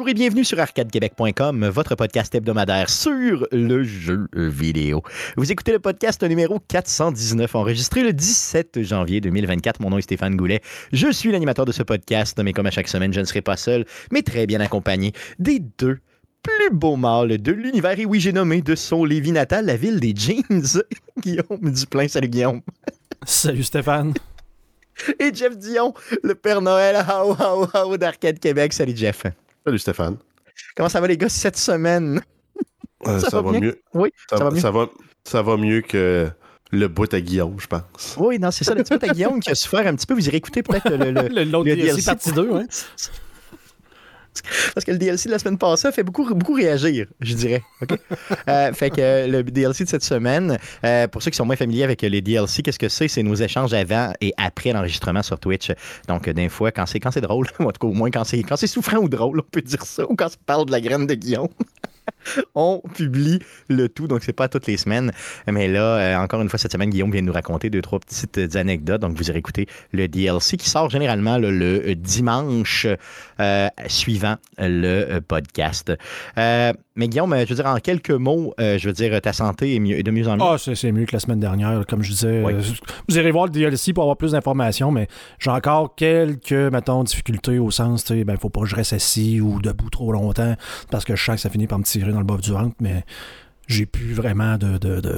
Bonjour et bienvenue sur arcadequebec.com, votre podcast hebdomadaire sur le jeu vidéo. Vous écoutez le podcast numéro 419, enregistré le 17 janvier 2024. Mon nom est Stéphane Goulet. Je suis l'animateur de ce podcast, mais comme à chaque semaine, je ne serai pas seul, mais très bien accompagné des deux plus beaux mâles de l'univers. Et oui, j'ai nommé de son Lévis natal la ville des jeans. Guillaume Duplain, salut Guillaume. Salut Stéphane. Et Jeff Dion, le Père Noël, how, how, how d'Arcade Québec. Salut Jeff. Salut Stéphane. Comment ça va les gars cette semaine? Euh, ça, va, mieux. Oui, ça, ça, va mieux. ça va, ça va mieux que le bout à Guillaume, je pense. Oui, non, c'est ça. Le petit peu à Guillaume qui a souffert un petit peu. Vous irez écouter peut-être le, le, Le- L'autre le DLC DLC. partie 2, hein? Parce que le DLC de la semaine passée a fait beaucoup, beaucoup réagir, je dirais. Euh, fait que le DLC de cette semaine, euh, pour ceux qui sont moins familiers avec les DLC, qu'est-ce que c'est? C'est nos échanges avant et après l'enregistrement sur Twitch. Donc, euh, des fois, quand c'est, quand c'est drôle, en tout cas, au moins quand c'est, quand c'est souffrant ou drôle, on peut dire ça, ou quand ça parle de la graine de Guillaume. on publie le tout, donc c'est pas toutes les semaines. Mais là, euh, encore une fois, cette semaine, Guillaume vient nous raconter deux, trois petites euh, anecdotes. Donc, vous irez écouter le DLC qui sort généralement le euh, dimanche suivant le podcast. Mais Guillaume, euh, je veux dire, en quelques mots, euh, je veux dire, ta santé est mieux, est de mieux en mieux. Ah, c'est mieux que la semaine dernière, comme je disais. Oui. Euh, Vous irez voir le DLC pour avoir plus d'informations, mais j'ai encore quelques, mettons, difficultés au sens, tu sais, ben, faut pas que je reste assis ou debout trop longtemps parce que je sens que ça finit par me tirer dans le bas du ventre, mais j'ai plus vraiment de, de, de,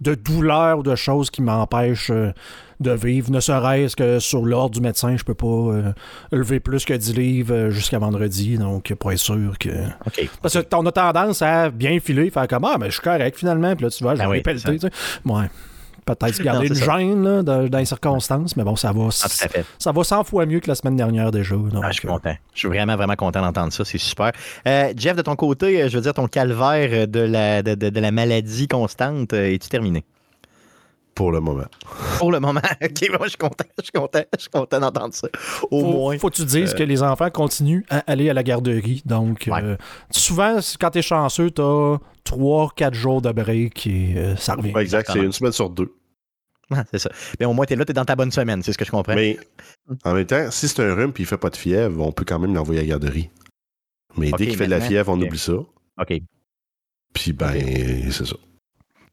de douleur ou de choses qui m'empêchent euh, de vivre, ne serait-ce que sur l'ordre du médecin, je peux pas euh, lever plus que 10 livres euh, jusqu'à vendredi, donc pour être sûr que... OK. Parce que on a tendance à bien filer, faire comme Ah, mais je suis correct finalement. Puis là, tu vois, j'ai Ah oui, pelleté, c'est tu sais. Ouais. Peut-être garder Non, une gêne là, dans, dans les circonstances, mais bon, ça va, Ah, ça va 100 fois mieux que la semaine dernière déjà. donc, Ah, je suis euh, content. Je suis vraiment, vraiment content d'entendre ça. C'est super. Euh, Jeff, de ton côté, je veux dire, ton calvaire de la, de, de- de la maladie constante, es-tu terminé? Pour le moment. Pour le moment. OK, moi, je suis content. Je suis content. Je suis content d'entendre ça. Au faut, moins. faut que tu dises euh, que les enfants continuent à aller à la garderie. Donc, Ouais. euh, souvent, quand t'es chanceux, t'as 3-4 jours de break et euh, ça revient. Ouais, exact, c'est une semaine sur deux. Ah, c'est ça. Mais au moins, t'es là, t'es dans ta bonne semaine. C'est ce que je comprends. Mais en même temps, si c'est un rhume et il fait pas de fièvre, on peut quand même l'envoyer à la garderie. Mais dès qu'il fait de la fièvre, on oublie ça. OK. Puis ben, c'est ça.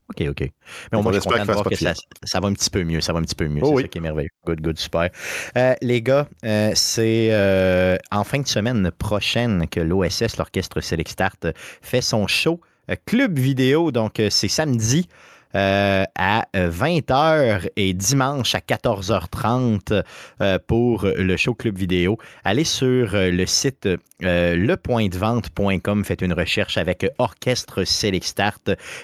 OK, OK. Mais On moins, je suis content de voir que ça, ça va un petit peu mieux. Ça va un petit peu mieux. Oh c'est oui. ça qui est merveilleux. Good, good, super. Euh, les gars, euh, c'est euh, en fin de semaine prochaine que l'OSS, l'Orchestre Select Start, fait son show Club Vidéo. Donc, c'est samedi. Euh, à 20h et dimanche à 14h30 euh, pour le show Club Vidéo. Allez sur euh, le site euh, lepointdevente.com, faites une recherche avec Orchestre Select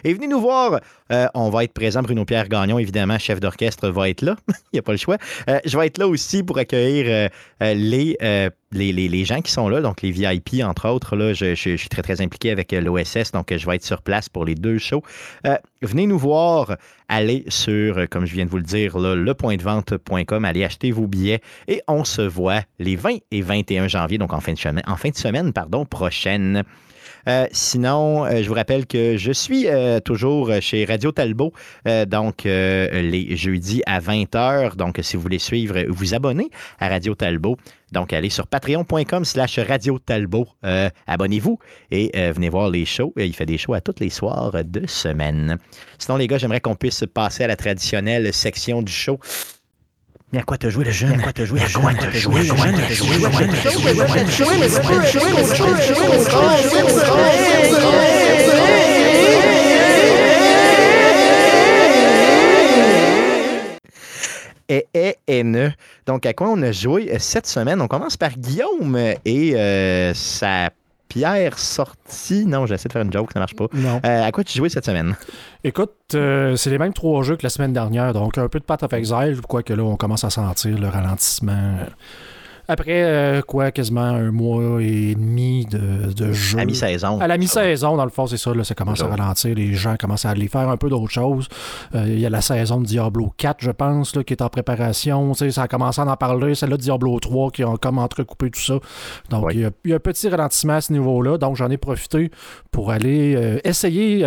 et venez nous voir. Euh, on va être présent. Bruno-Pierre Gagnon, évidemment, chef d'orchestre, va être là. Il n'y a pas le choix. Euh, je vais être là aussi pour accueillir euh, les, gens qui sont là, donc les VIP, entre autres. Je, suis très, très impliqué avec l'OSS, donc je vais être sur place pour les deux shows. Venez nous voir. Allez sur, comme je viens de vous le dire, là, lepointdevente.com. Allez acheter vos billets et on se voit les 20 et 21 janvier, donc en fin de semaine, en fin de semaine pardon, prochaine. Euh, sinon, euh, je vous rappelle que je suis euh, toujours chez Radio Talbot, donc les jeudis à 20h. Donc, si vous voulez suivre, vous abonnez à Radio Talbot. Donc, allez sur patreon.com slash Radio Talbot. Abonnez-vous et venez voir les shows. Il fait des shows à tous les soirs de semaine. Sinon, les gars, j'aimerais qu'on puisse passer à la traditionnelle section du show. Mais à quoi te joué le jeune? À quoi te joué le jeune? À quoi te joué le jeune? À quoi te joué le jeune? et, et, et ne. Donc, à quoi on a joué euh, cette semaine? On commence par Guillaume et euh, sa pierre sortie. Non, j'essaie de faire une joke, ça marche pas. Non. Euh, à quoi tu jouais cette semaine? Écoute, euh, c'est les mêmes trois jeux que la semaine dernière, donc un peu de Path of Exile, quoique là, on commence à sentir le ralentissement. Après, euh, quoi, quasiment un mois et demi de, de jeu. À mi-saison. À la mi-saison, dans le fond, c'est ça, là, ça commence à ralentir. Les gens commencent à aller faire un peu d'autres choses. Euh, Il y a la saison de Diablo 4, je pense, là, qui est en préparation. Tu sais, ça a commencé à en parler. Celle-là Diablo 3 qui ont comme entrecoupé tout ça. Donc, il, y a, il y a un petit ralentissement à ce niveau-là. Donc, j'en ai profité pour aller euh, essayer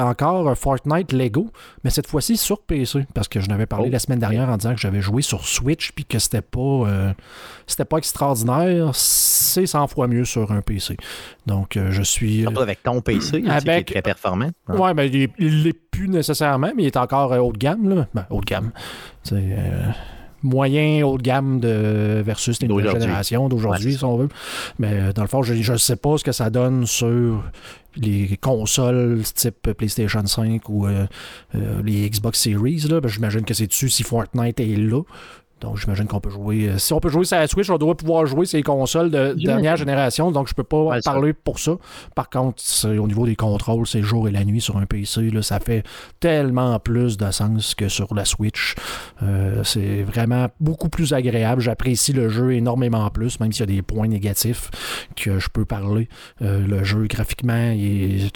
encore Fortnite Lego, mais cette fois-ci sur PC. Parce que je n'avais parlé Oh. la semaine dernière en disant que j'avais joué sur Switch puis que c'était pas, c'était pas extraordinaire, c'est 100 fois mieux sur un PC. Donc, euh, je suis. Surtout avec ton PC, avec... qui est très performant. Hein. Ouais, mais ben, il l'est plus nécessairement, mais il est encore haut de gamme. Là. Ben, haut de gamme. C'est moyen haut de gamme de, versus les nouvelles générations d'aujourd'hui, si on veut. Mais euh, dans le fond, je ne sais pas ce que ça donne sur les consoles type PlayStation 5 ou euh, euh, les Xbox Series. Ben, j'imagine que c'est dessus si Fortnite est là. Donc, j'imagine qu'on peut jouer. Euh, si on peut jouer sur la Switch, on doit pouvoir jouer ces consoles de dernière génération. Donc, je peux pas parler pour ça. Par contre, au niveau des contrôles, c'est jour et la nuit sur un PC. Là, ça fait tellement plus de sens que sur la Switch. Euh, c'est vraiment beaucoup plus agréable. J'apprécie le jeu énormément plus, même s'il y a des points négatifs que je peux parler. Euh, le jeu, graphiquement, il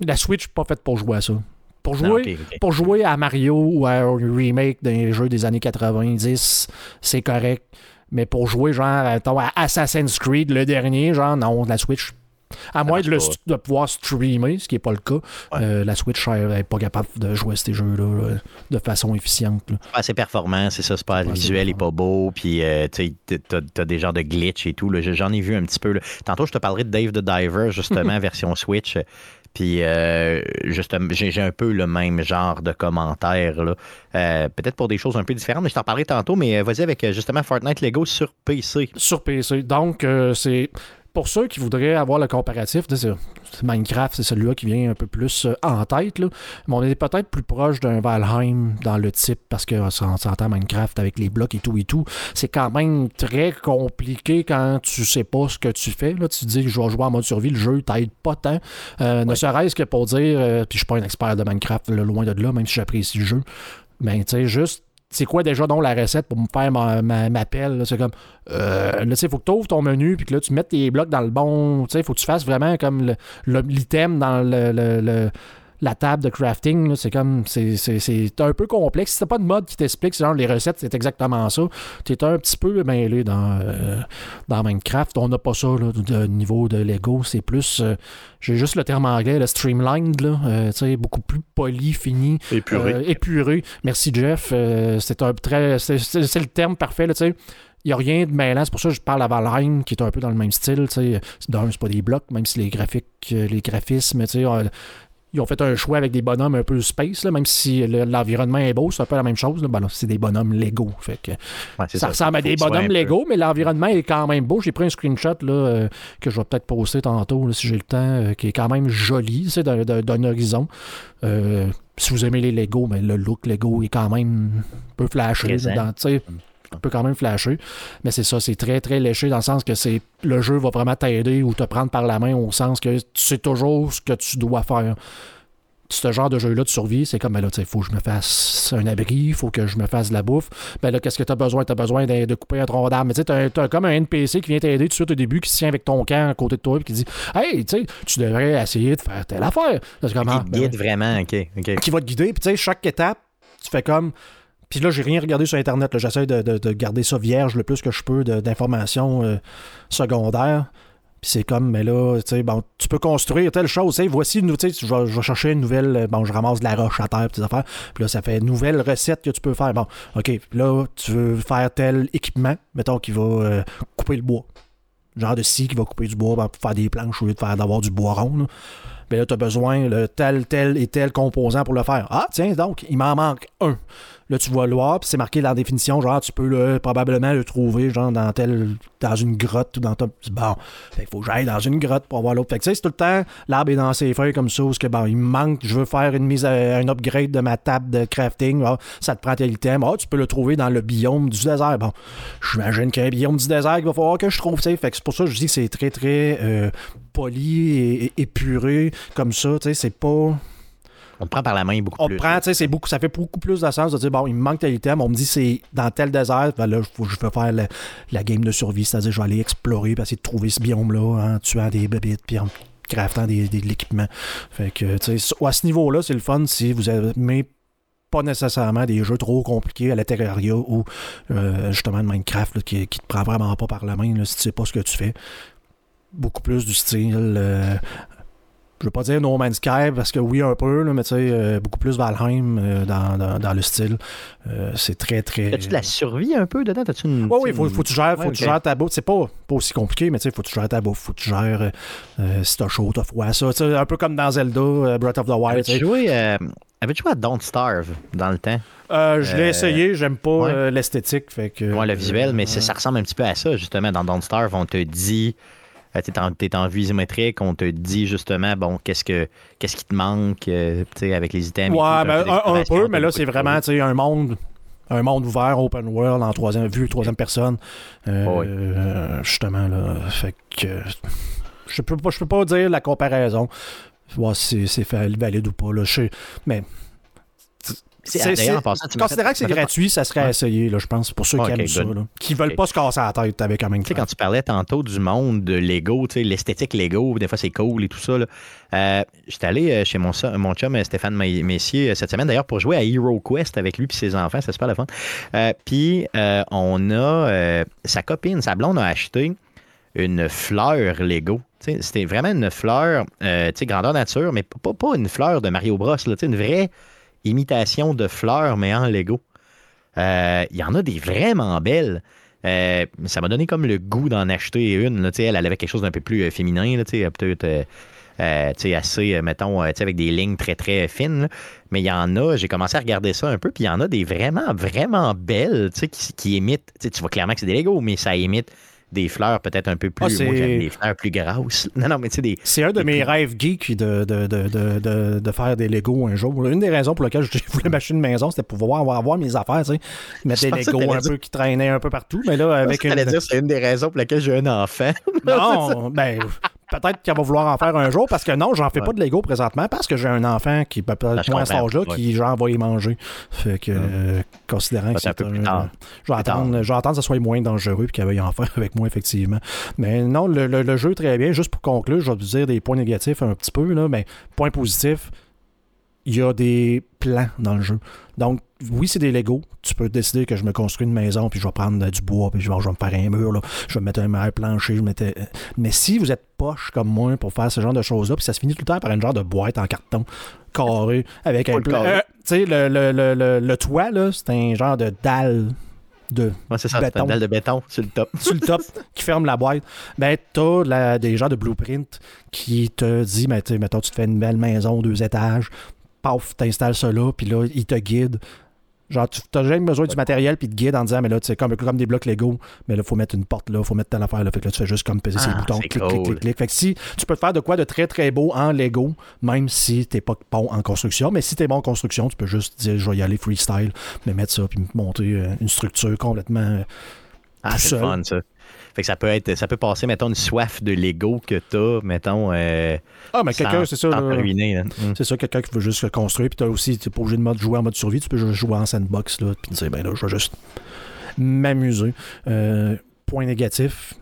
la Switch n'est pas faite pour jouer à ça. Pour jouer, pour jouer à Mario ou à un remake d'un jeu des années 90, c'est correct. Mais pour jouer genre à Assassin's Creed, le dernier, genre non, la Switch. À moins de, pouvoir streamer, ce qui n'est pas le cas, euh, la Switch n'est pas capable de jouer à ces jeux-là euh, de façon efficiente. Pas assez performant, c'est ça, c'est pas, le visuel n'est pas beau, puis euh, tu as, des genres de glitch et tout. J'en ai vu un petit peu. Tantôt, je te parlerai de Dave the Diver, justement, version Switch. Puis, euh, j'ai un peu le même genre de commentaires, là. Euh, peut-être pour des choses un peu différentes, mais je t'en parlerai tantôt. Mais euh, vas-y avec justement Fortnite Lego sur PC. Sur PC. Donc, c'est pour ceux qui voudraient avoir le comparatif, Minecraft, c'est celui-là qui vient un peu plus euh, en tête. Là. Mais on est peut-être plus proche d'un Valheim dans le type parce que on s'entend Minecraft avec les blocs et tout et tout. C'est quand même très compliqué quand tu sais pas ce que tu fais. Là. Tu te dis que je vais jouer en mode survie, le jeu t'aide pas tant. Euh, ne serait-ce que pour dire, euh, puis je suis pas un expert de Minecraft, loin de là, même si j'apprécie le jeu. Mais tu sais, juste c'est quoi déjà donc la recette pour me faire ma, ma, pelle? C'est comme, euh, là, tu sais, faut que tu ouvres ton menu, puis que là, tu mettes tes blocs dans le bon, tu sais, faut que tu fasses vraiment comme l'item dans le, la table de crafting, c'est comme, c'est un peu complexe. Si t'as pas de mode qui t'explique, genre les recettes, c'est exactement ça. Tu es un petit peu mêlé dans, euh, dans Minecraft. On n'a pas ça là, de niveau de Lego. C'est plus, euh, j'ai juste le terme anglais, le streamlined, là, euh, beaucoup plus poli, fini, épuré. épuré. Merci Jeff. c'est un très, c'est le terme parfait, tu sais il n'y a rien de mêlant. C'est pour ça que je parle à Valheim, qui est un peu dans le même style. D'un, c'est pas des blocs, même si les graphiques, les graphismes, ils ont fait un choix avec des bonhommes un peu space, là, même si l'environnement est beau, c'est un peu la même chose. Ben c'est des bonhommes Lego. Fait que, ça, ressemble à des bonhommes Lego, mais l'environnement est quand même beau. J'ai pris un screenshot là, euh, que je vais peut-être poster tantôt si j'ai le temps, euh, qui est quand même joli d'un horizon. Euh, si vous aimez les Lego, mais ben, le look Lego est quand même un peu flashé. Dans, peut quand même flasher. Mais c'est ça, c'est très, très léché dans le sens que c'est le jeu va vraiment t'aider ou te prendre par la main au sens que tu sais toujours ce que tu dois faire. Ce genre de jeu-là de survie, c'est comme, ben là, il faut que je me fasse un abri, il faut que je me fasse de la bouffe. Ben là, qu'est-ce que tu as besoin? Tu as besoin de, couper un tronc d'arbre. Mais tu sais, tu as, comme un NPC qui vient t'aider tout de suite au début, qui se tient avec ton camp à côté de toi et qui dit Hey, tu sais, tu devrais essayer de faire telle affaire. Qui te guide vraiment, ok. Qui va te guider. Puis tu sais, chaque étape, tu fais comme puis là, j'ai rien regardé sur Internet. J'essaie de, garder ça vierge le plus que je peux d'informations euh, secondaires. Puis c'est comme, mais là, tu sais, bon, tu peux construire telle chose. Sais, voici, tu sais, je vais, chercher une nouvelle, euh, bon, je ramasse de la roche à terre, petites affaires. Puis là, ça fait nouvelle recette que tu peux faire. Bon, OK, là, tu veux faire tel équipement, mettons, qui va euh, couper le bois. Genre de scie qui va couper du bois ben, pour faire des planches au lieu de faire d'avoir du bois rond. Mais là, tu as besoin de tel, tel et tel composant pour le faire. Ah, tiens, donc, il m'en manque un. Là, tu vois le puis c'est marqué dans la définition, genre, tu peux le, probablement le trouver, genre, dans tel, dans une grotte ou dans ton. Bon, il faut que j'aille dans une grotte pour avoir l'autre. Fait que, tu sais, c'est tout le temps, l'arbre est dans ses feuilles comme ça, parce que, bon, il me manque, je veux faire une mise, à, un upgrade de ma table de crafting, ça te prend tel item. Ah, tu peux le trouver dans le biome du désert. Bon, j'imagine qu'il y a un biome du désert qu'il va falloir que je trouve, tu. Fait que c'est pour ça que je dis que c'est très, très euh, poli et épuré, comme ça, tu sais, c'est pas on te prend par la main beaucoup on plus. On prend, tu sais, c'est beaucoup, ça fait beaucoup plus de sens de dire, bon, il me manque tel item, on me dit c'est dans tel désert, ben là, faut, je vais faire la, game de survie, c'est-à-dire je vais aller explorer, puis essayer de trouver ce biome-là en tuant des bébites, puis en craftant des, de l'équipement. Fait que, tu sais, à ce niveau-là, c'est le fun si vous aimez pas nécessairement des jeux trop compliqués à l'intérieur ou euh, justement de Minecraft qui, qui te prend vraiment pas par la main là, si tu sais pas ce que tu fais. Beaucoup plus du style euh, je veux pas dire No Man's Sky parce que oui un peu là, mais tu sais euh, beaucoup plus Valheim euh, dans, dans, dans le style Euh, c'est très très As-tu de la survie un peu dedans? As-tu une, Ouais, oui, faut, faut que tu gères, faut Ouais, que tu ok. gères ta bouffe. C'est pas, pas aussi compliqué, mais tu sais, faut que tu gères ta bouffe. Faut que tu gères si t'as chaud, t'as froid. Ça, tu sais, un peu comme dans Zelda, Breath of the Wild. tu joué, avais-tu joué à Don't Starve dans le temps? Euh, je l'ai Euh, essayé, j'aime pas ouais. l'esthétique. Fait que, Ouais, le visuel, mais euh, ça ressemble un petit peu à ça, justement. Dans Don't Starve, on te dit. Euh, T'es en, t'es en vue isométrique, on te dit justement, bon, qu'est-ce que qu'est-ce qui te manque, euh, tu avec les items. tout, Ouais, ben, un, peu, mais là, c'est vraiment tu un monde. Un monde ouvert, open world, en troisième vue, troisième personne. Euh, Oh oui. euh, justement, là. Fait que. Je peux pas, je peux pas dire la comparaison. Voir si c'est valide ou pas. Là. Je sais- mais C'est- en passant, tu Considérant que c'est gratuit, ça serait à essayer, là, je pense, pour ceux qui aiment ça. qui veulent pas se casser la tête avec un Tu sais, quand tu parlais tantôt du monde de Lego, l'esthétique Lego, des fois c'est cool et tout ça. Euh, J'étais allé euh, chez mon, mon chum euh, Stéphane Me- Messier cette semaine d'ailleurs pour jouer à Hero Quest avec lui et ses enfants, c'est super le fun. Puis on a sa copine, sa blonde a acheté une fleur Lego. C'était vraiment une fleur, tu sais, grandeur nature, mais pas, pas une fleur de Mario Bros, là, une vraie imitation de fleur, mais en Lego. Euh, Il y en a des vraiment belles. Euh, ça m'a donné comme le goût d'en acheter une. Elle, elle avait quelque chose d'un peu plus féminin, peut-être assez, mettons, avec des lignes très, très fines. Mais il y en a, j'ai commencé à regarder ça un peu, puis il y en a des vraiment, vraiment belles, qui, qui imitent, tu vois clairement que c'est des Lego, mais ça imite des fleurs peut-être un peu plus, Ah, moi j'aime des fleurs plus grasses. Non, non, mais tu sais, des... C'est un de mes rêves geeks de, de, de, de, faire des Lego un jour. Une des raisons pour lesquelles je voulais m'acheter une maison, c'était pour pouvoir avoir, avoir mes affaires, tu sais. Mettre des pensais que Lego t'allais un peu qui traînaient un peu partout. Mais là, avec Avec une. dire, c'est une des raisons pour lesquelles j'ai un enfant. Non, ben, peut-être qu'elle va vouloir en faire un jour parce que non, j'en fais Ouais. pas de Lego présentement parce que j'ai un enfant qui peut Ah, peut-être moins à cet âge-là ouais. qui, genre, va y manger. Fait que, euh, considérant que c'est un peu plus tard. Je vais attendre, que ça soit moins dangereux et qu'elle veuille en faire avec moi, effectivement. Mais non, le, le- le jeu, très bien. Juste pour conclure, je vais vous dire des points négatifs un petit peu, là, mais point positif, il y a des plans dans le jeu. Donc, oui, c'est des Lego. Tu peux décider que je me construis une maison, puis je vais prendre euh, du bois, puis je vais, je vais me faire un mur, là. je vais me mettre un mur plancher. Je mettais... Mais si vous êtes poche comme moi pour faire ce genre de choses-là, puis ça se finit tout le temps par une genre de boîte en carton carré avec un plan. Euh, tu sais, le, le, le, le, le toit, là, c'est un genre de dalle de Ouais, c'est ça, Béton. une dalle de béton sur le top. sur le top qui ferme la boîte, ben t'as la- des gens de blueprint qui te dit, ben, mettons, tu te fais une belle maison, deux étages, paf, t'installes ça là, puis là, ils te guident. Genre, tu as jamais besoin du matériel, puis ils te guident en disant, mais là, tu sais, comme, comme des blocs Lego, mais là, faut mettre une porte là, faut mettre telle affaire là. Fait que là, tu fais juste comme peser Ah, ces boutons, c'est clic, clic, cool. clic, clic. Fait que si tu peux te faire de quoi de très, très beau en Lego, même si t'es pas bon en construction, mais si t'es bon en construction, tu peux juste dire, je vais y aller freestyle, mais mettre ça, puis monter euh, une structure complètement. euh, Ah, c'est fun, ça. Fait que ça peut être, ça peut passer, mettons, une soif de Lego que t'as, mettons, euh, Ah, mais quelqu'un, c'est ça. là. Mm. C'est ça, quelqu'un qui veut juste construire. Puis t'as aussi, t'es pas obligé de mode jouer en mode survie, tu peux juste jouer en sandbox, là. Puis dire, ben là, je vais juste m'amuser. Euh, point négatif,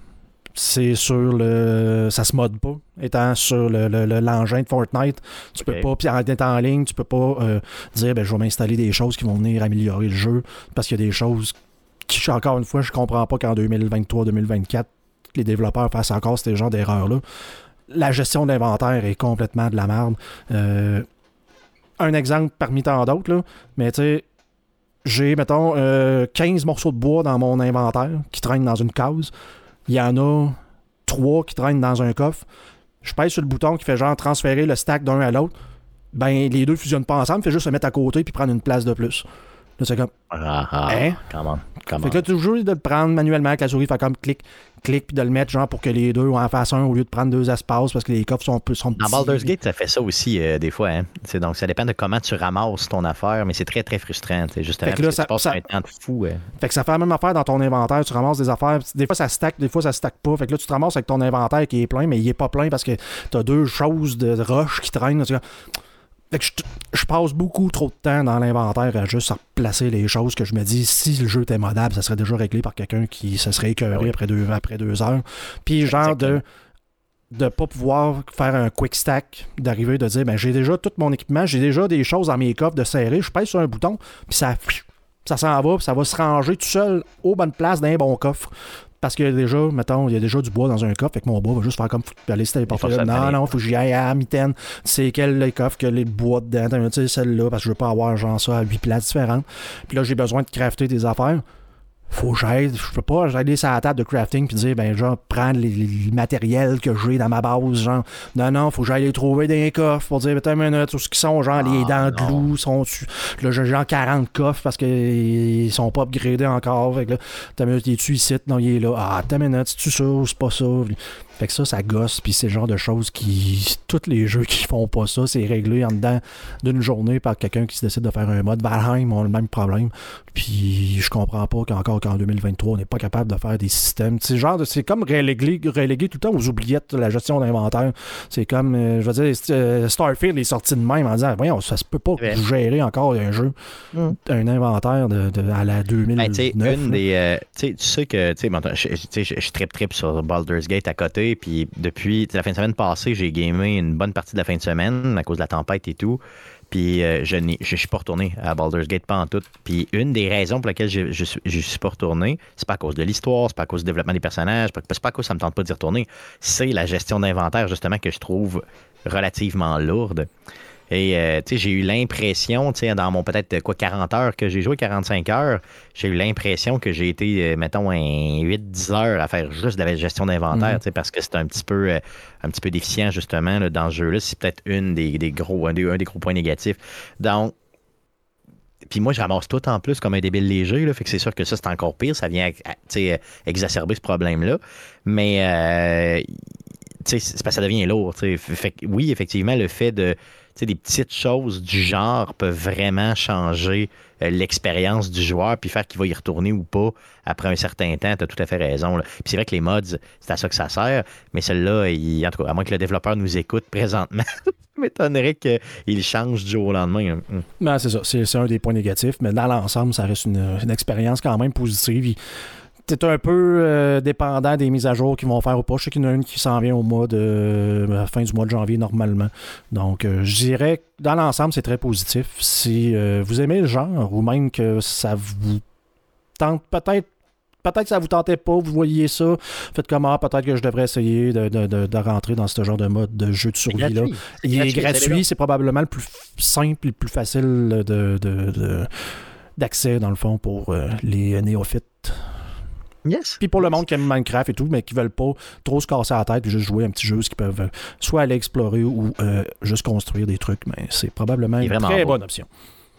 c'est sur le. Ça se mode pas. Étant sur le- le- le- l'engin de Fortnite, tu peux Ok. pas. Puis en étant en ligne, tu peux pas euh, dire, ben je vais m'installer des choses qui vont venir améliorer le jeu. Parce qu'il y a des choses qui, encore une fois, je comprends pas qu'en 2023-2024, les développeurs fassent encore ce genre d'erreurs-là. La gestion de l'inventaire est complètement de la merde. Euh, un exemple parmi tant d'autres, mais tu sais, j'ai, mettons, euh, 15 morceaux de bois dans mon inventaire qui traînent dans une case. Il y en a 3 qui traînent dans un coffre. Je pèse sur le bouton qui fait genre transférer le stack d'un à l'autre. Ben, les deux fusionnent pas ensemble, fait juste se mettre à côté puis prendre une place de plus. Là, c'est comme. Ah, ah, Hein? comment, comment. Fait que là, tu obligé de le prendre manuellement avec la souris, faire comme clic, clic, puis de le mettre genre pour que les deux en fassent un au lieu de prendre deux espaces parce que les coffres sont, sont petits. Dans Baldur's Gate, ça fait ça aussi euh, des fois. Hein. C'est Donc, ça dépend de comment tu ramasses ton affaire, mais c'est très, très frustrant. tu Justement, Fait que là, ça- tu passes ça- un temps de fou. euh. Fait que ça fait la même affaire dans ton inventaire. Tu ramasses des affaires. Des fois, ça stack, des fois, ça stack pas. Fait que là, tu te ramasses avec ton inventaire qui est plein, mais il est pas plein parce que t'as deux choses de roches qui traînent. Tu. Fait que je, je passe beaucoup trop de temps dans l'inventaire à juste replacer les choses que je me dis, si le jeu était modable, ça serait déjà réglé par quelqu'un qui se serait écœuré Ah oui. après, deux, après deux heures. Puis genre de Exactement. de pas pouvoir faire un quick stack, d'arriver de dire ben j'ai déjà tout mon équipement, j'ai déjà des choses dans mes coffres de serrer, je pèse sur un bouton, puis ça ça s'en va, puis ça va se ranger tout seul aux bonnes places d'un bon coffre. Parce que déjà, mettons, il y a déjà du bois dans un coffre, fait que mon bois va juste faire comme aller c'était forcer là. le Non, non, faut que j'y aille à la mitaine. C'est quel coffre que les bois dedans, tu sais, celle-là, parce que je veux pas avoir genre ça à huit places différentes. Puis là, j'ai besoin de crafter des affaires. Faut que j'aille, je peux pas aller sur la table de crafting puis dire, ben, genre, prendre les, les matériels que j'ai dans ma base, genre, non, non, faut que j'aille les trouver dans les coffres pour dire, attends une minute, tout ce qui sont, genre, les Ah, dents de loup sont. Là, j'ai genre 40 coffres parce qu'ils sont pas upgradés encore. Fait que là, t'as minute, il est-tu ici? Non, il est là. Ah, t'as minute, c'est-tu ça ou c'est pas ça? Fait que ça, ça gosse, puis c'est le genre de choses qui. Tous les jeux qui font pas ça, c'est réglé en dedans d'une journée par quelqu'un qui se décide de faire un mode. Valheim ont le même problème. Puis je comprends pas qu'encore qu'en 2023, on n'est pas capable de faire des systèmes. C'est genre de- c'est comme relégué, relégué tout le temps aux oubliettes de la gestion d'inventaire. C'est comme, euh, je veux dire, euh, Starfield est sorti de même en disant, voyons, ça se peut pas Ouais. gérer encore un jeu, Mm. un inventaire de, de- à la 2009. Ben, tu sais, une des. euh, tu sais, que. Tu sais, bon, je, tu sais, je, je trip trip sur Baldur's Gate à côté. Puis depuis la fin de semaine passée, j'ai gamé une bonne partie de la fin de semaine à cause de la tempête et tout. Puis euh, je je suis pas retourné à Baldur's Gate pas en tout. Puis une des raisons pour lesquelles je, je, suis- pas retourné, c'est pas à cause de l'histoire, c'est pas à cause du développement des personnages, c'est pas à cause que ça me tente pas d'y retourner. C'est la gestion d'inventaire, justement, que je trouve relativement lourde. Et euh, tu sais, j'ai eu l'impression, tu sais, dans mon peut-être quoi 40 heures que j'ai joué, 45 heures, j'ai eu l'impression que j'ai été, euh, mettons, un 8-10 heures à faire juste de la gestion d'inventaire, tu sais, parce que c'est un petit peu euh, un petit peu déficient, justement, là, dans ce jeu-là. C'est peut-être une des, des gros, un des, un des gros points négatifs. Donc, puis moi, je ramasse tout en plus comme un débile léger, là, fait que c'est sûr que ça, c'est encore pire. Ça vient tu sais, euh, exacerber ce problème-là. Mais euh, tu sais, c'est parce que ça devient lourd. Fait que oui, effectivement, le fait de des petites choses du genre peuvent vraiment changer euh, l'expérience du joueur puis faire qu'il va y retourner ou pas après un certain temps. Tu as tout à fait raison. Puis c'est vrai que les mods, c'est à ça que ça sert, mais celle-là, il- à moins que le développeur nous écoute présentement, m'étonnerait qu'il change du jour au lendemain. Hum. Ben, c'est ça, c'est c'est un des points négatifs, mais dans l'ensemble, ça reste une, expérience quand même positive. T'es un peu euh, dépendant des mises à jour qu'ils vont faire ou pas. Je sais qu'il y en a une qui s'en vient au mois de la fin du mois de janvier normalement. Donc euh, je dirais que dans l'ensemble, c'est très positif. Si euh, vous aimez le genre ou même que ça vous tente peut-être Peut-être que ça vous tentait pas, vous voyez ça. Faites comment, peut-être que je devrais essayer de, de- de- de rentrer dans ce genre de mode de jeu de survie-là. Gratuit. Il est gratuit, c'est probablement le plus simple et le plus facile de, d'accès, dans le fond, pour euh, les néophytes. Yes. Puis pour le monde qui aime Minecraft et tout, mais qui veulent pas trop se casser la tête et juste jouer un petit jeu, ce qu'ils peuvent euh, soit aller explorer ou euh, juste construire des trucs, mais c'est probablement une très beau. bonne option.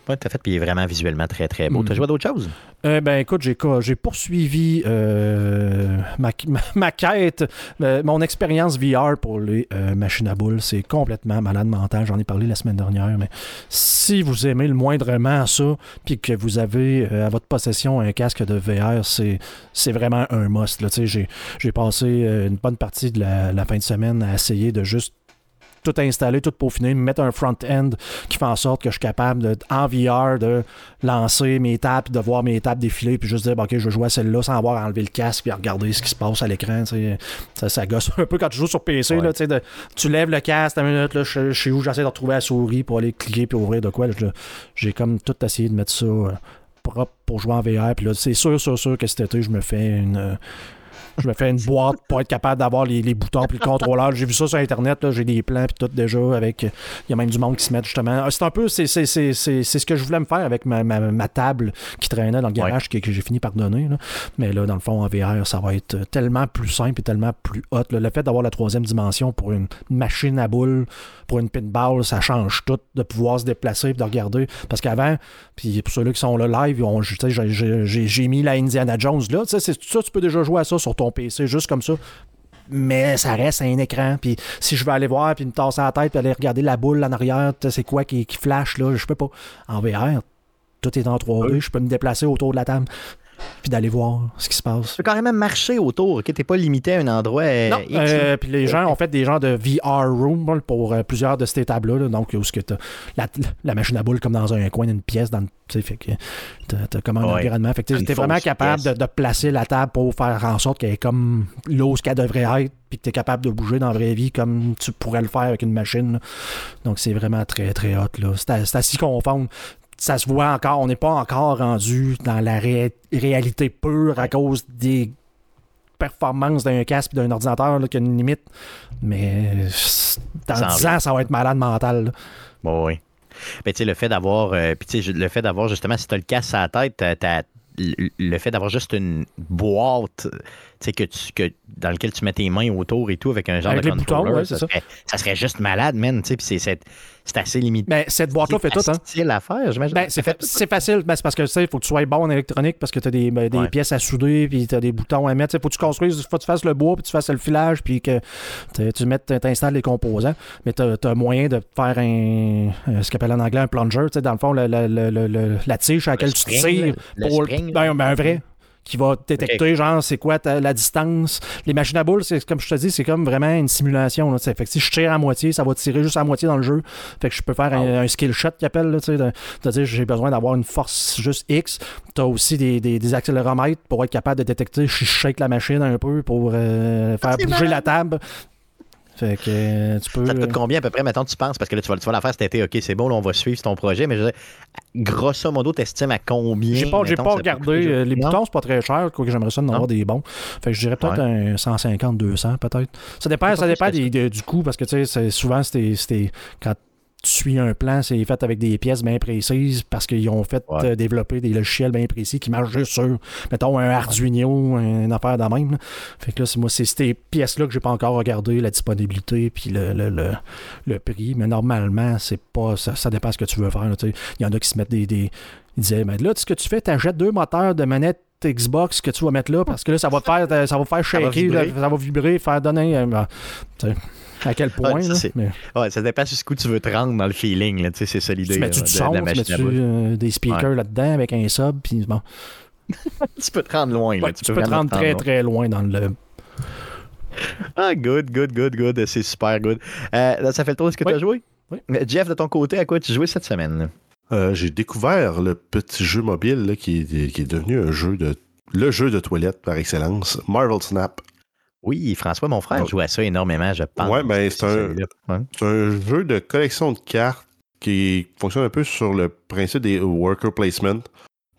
Ouais, tout à fait. Puis il est vraiment visuellement très, très beau. Mm. Tu as joué à d'autres choses? Euh, ben écoute, j'ai, j'ai poursuivi euh, ma, ma- ma quête, euh, mon expérience VR pour les euh, machines à boules. C'est complètement malade mental. J'en ai parlé la semaine dernière. Mais si vous aimez le moindrement ça, puis que vous avez euh, à votre possession un casque de VR, c'est, c'est vraiment un must. Là. J'ai, j'ai passé une bonne partie de la, la fin de semaine à essayer de juste tout installer, tout peaufiner, me mettre un front-end qui fait en sorte que je suis capable, de, en VR, de lancer mes tables, de voir mes tables défiler, puis juste dire, bon, OK, je vais jouer à celle-là sans avoir enlevé le casque, puis regarder ce qui se passe à l'écran. Ça, ça gosse un peu quand tu joues sur PC. Ouais. Là, de- tu lèves le casque, une minute, là, je, je sais où, j'essaie de retrouver la souris pour aller cliquer puis ouvrir de quoi. J'ai comme tout essayé de mettre ça euh, propre pour jouer en VR. Puis là, c'est sûr, sûr, sûr que cet été, je me fais une. Je me fais une boîte pour être capable d'avoir les, les boutons puis le contrôleur. J'ai vu ça sur Internet, j'ai des plans puis tout déjà avec. Il y a même du monde qui se met justement. Ah, C'est un peu, c'est, ce que je voulais me faire avec ma, ma, ma table qui traînait dans le garage que, que j'ai fini par donner. là. Mais là, dans le fond, en VR, ça va être tellement plus simple et tellement plus hot. là. Le fait d'avoir la troisième dimension pour une machine à boules, pour une pinball, ça change tout de pouvoir se déplacer et de regarder. Parce qu'avant, puis pour ceux-là qui sont là live, j'ai- mis la Indiana Jones là. Tu sais, c'est- ça, tu peux déjà jouer à ça sur ton PC, juste comme ça. Mais ça reste un écran. Puis si je veux aller voir, puis me tasser la tête, puis aller regarder la boule en arrière, c'est quoi qui, qui flash là, je peux pas. En VR, tout est en 3D, je peux me déplacer autour de la table, puis d'aller voir ce qui se passe. Tu peux carrément marcher autour, ok? T'es pas limité à un endroit. euh, Non, X. euh, puis les gens ont fait des genres de VR room pour euh, plusieurs de ces tables-là. là. donc, où ce que t'as la, la machine à boule comme dans un coin d'une pièce, dans, tu sais, fait que t'as, comme un Ouais. environnement. Fait que t'es vraiment capable de, placer la table pour faire en sorte qu'elle est comme là où ce qu'elle devrait être, puis que t'es capable de bouger dans la vraie vie comme tu pourrais le faire avec une machine. là. Donc, c'est vraiment très, très hot. Là. C'est, à- c'est à s'y confondre. Ça se voit encore, on n'est pas encore rendu dans la ré- réalité pure à cause des performance d'un casque et d'un ordinateur qui a une limite. Mais dans Ça en 10 ans, ça va être malade mental. là. Bon, oui. Mais tu sais, le fait d'avoir. euh, le fait d'avoir justement, si tu as le casque à la tête, le le fait d'avoir juste une boîte que tu, que, dans lequel tu mets tes mains autour et tout avec un genre Avec de les boutons, controller, ouais, ça. Serait, ça serait juste malade, man. c'est- assez limité. Mais cette boîte-là fait tout, hein. C'est facile à faire, j'imagine. Ben, c'est, fa- c'est facile, ben, c'est parce que tu sais, il faut que tu sois bon en électronique parce que tu as des, ben, des Ouais. pièces à souder, puis tu as des boutons à mettre. Il faut que tu construises, faut que tu fasses le bois, puis tu fasses le filage, puis que tu- mettes, t'installes les composants. Mais tu as, moyen de faire un, euh, ce qu'on appelle en anglais un plunger, dans le fond, le- le- la tige à laquelle tu tires le pour ben, ben, un vrai qui va détecter, genre, c'est quoi ta- la distance. Les machines à boules, c'est comme je te dis, c'est comme vraiment une simulation. Là, fait que si je tire à moitié, ça va tirer juste à moitié dans le jeu. Fait que je peux faire un, un skill shot qu'ils appellent, là, tu sais, de, de dire j'ai besoin d'avoir une force juste X. Tu as aussi des, des, des accéléromètres pour être capable de détecter si je shake la machine un peu pour euh, faire bouger la table. Fait que euh, tu peux. Ça te coûte combien à peu près, maintenant tu penses? Parce que là, tu vas, tu vas la faire cet été, OK, c'est bon, là, on va suivre ton projet, mais je veux dire, grosso modo, t'estimes à combien? J'ai pas, j'ai mettons, pas regardé. euh, Les Non? boutons, c'est pas très cher. Quoique j'aimerais ça en avoir des bons. Fait que je dirais peut-être un 150, 200 peut-être. Ça dépend, ça dépend des- du coût parce que tu sais, c'est- souvent, c'était, c'était- quand tu suis un plan, c'est fait avec des pièces bien précises parce qu'ils ont fait Ouais. euh, développer des logiciels bien précis qui marchent juste sur, mettons, un Arduino, une affaire de même. là. Fait que là, c'est moi, c'est ces pièces-là que j'ai pas encore regardé, la disponibilité puis le, le, le, le prix. Mais normalement, c'est pas ça, ça dépend ce que tu veux faire. Il y en a qui se mettent des. des ils disaient, mais là, ce que tu fais, tu achètes deux moteurs de manette Xbox que tu vas mettre là parce que là, ça va te faire, ça va faire va shaker, là, ça va vibrer, faire donner. euh, ben, à quel point. Ouais, ça, mais Ouais, ça dépend jusqu'où tu veux te rendre dans le feeling, là, tu sais, c'est ça l'idée. tu mets-tu du de- son, de la tu euh, des speakers là-dedans avec un sub, puis bon. Tu peux te rendre loin, là. Tu peux te rendre très, très loin dans le. Ah, good, good, good, good. C'est super good. Euh, ça fait le tour de ce que Oui. tu as joué? Oui. Euh, Jeff, de ton côté, à quoi tu jouais cette semaine? Euh, j'ai découvert le petit jeu mobile là, qui, est, qui est devenu un jeu de le jeu de toilette par excellence, Marvel Snap. Oui, François, mon frère, joue à ça énormément, je pense. Ouais, ben, c'est un- jeu de collection de cartes qui fonctionne un peu sur le principe des worker placement.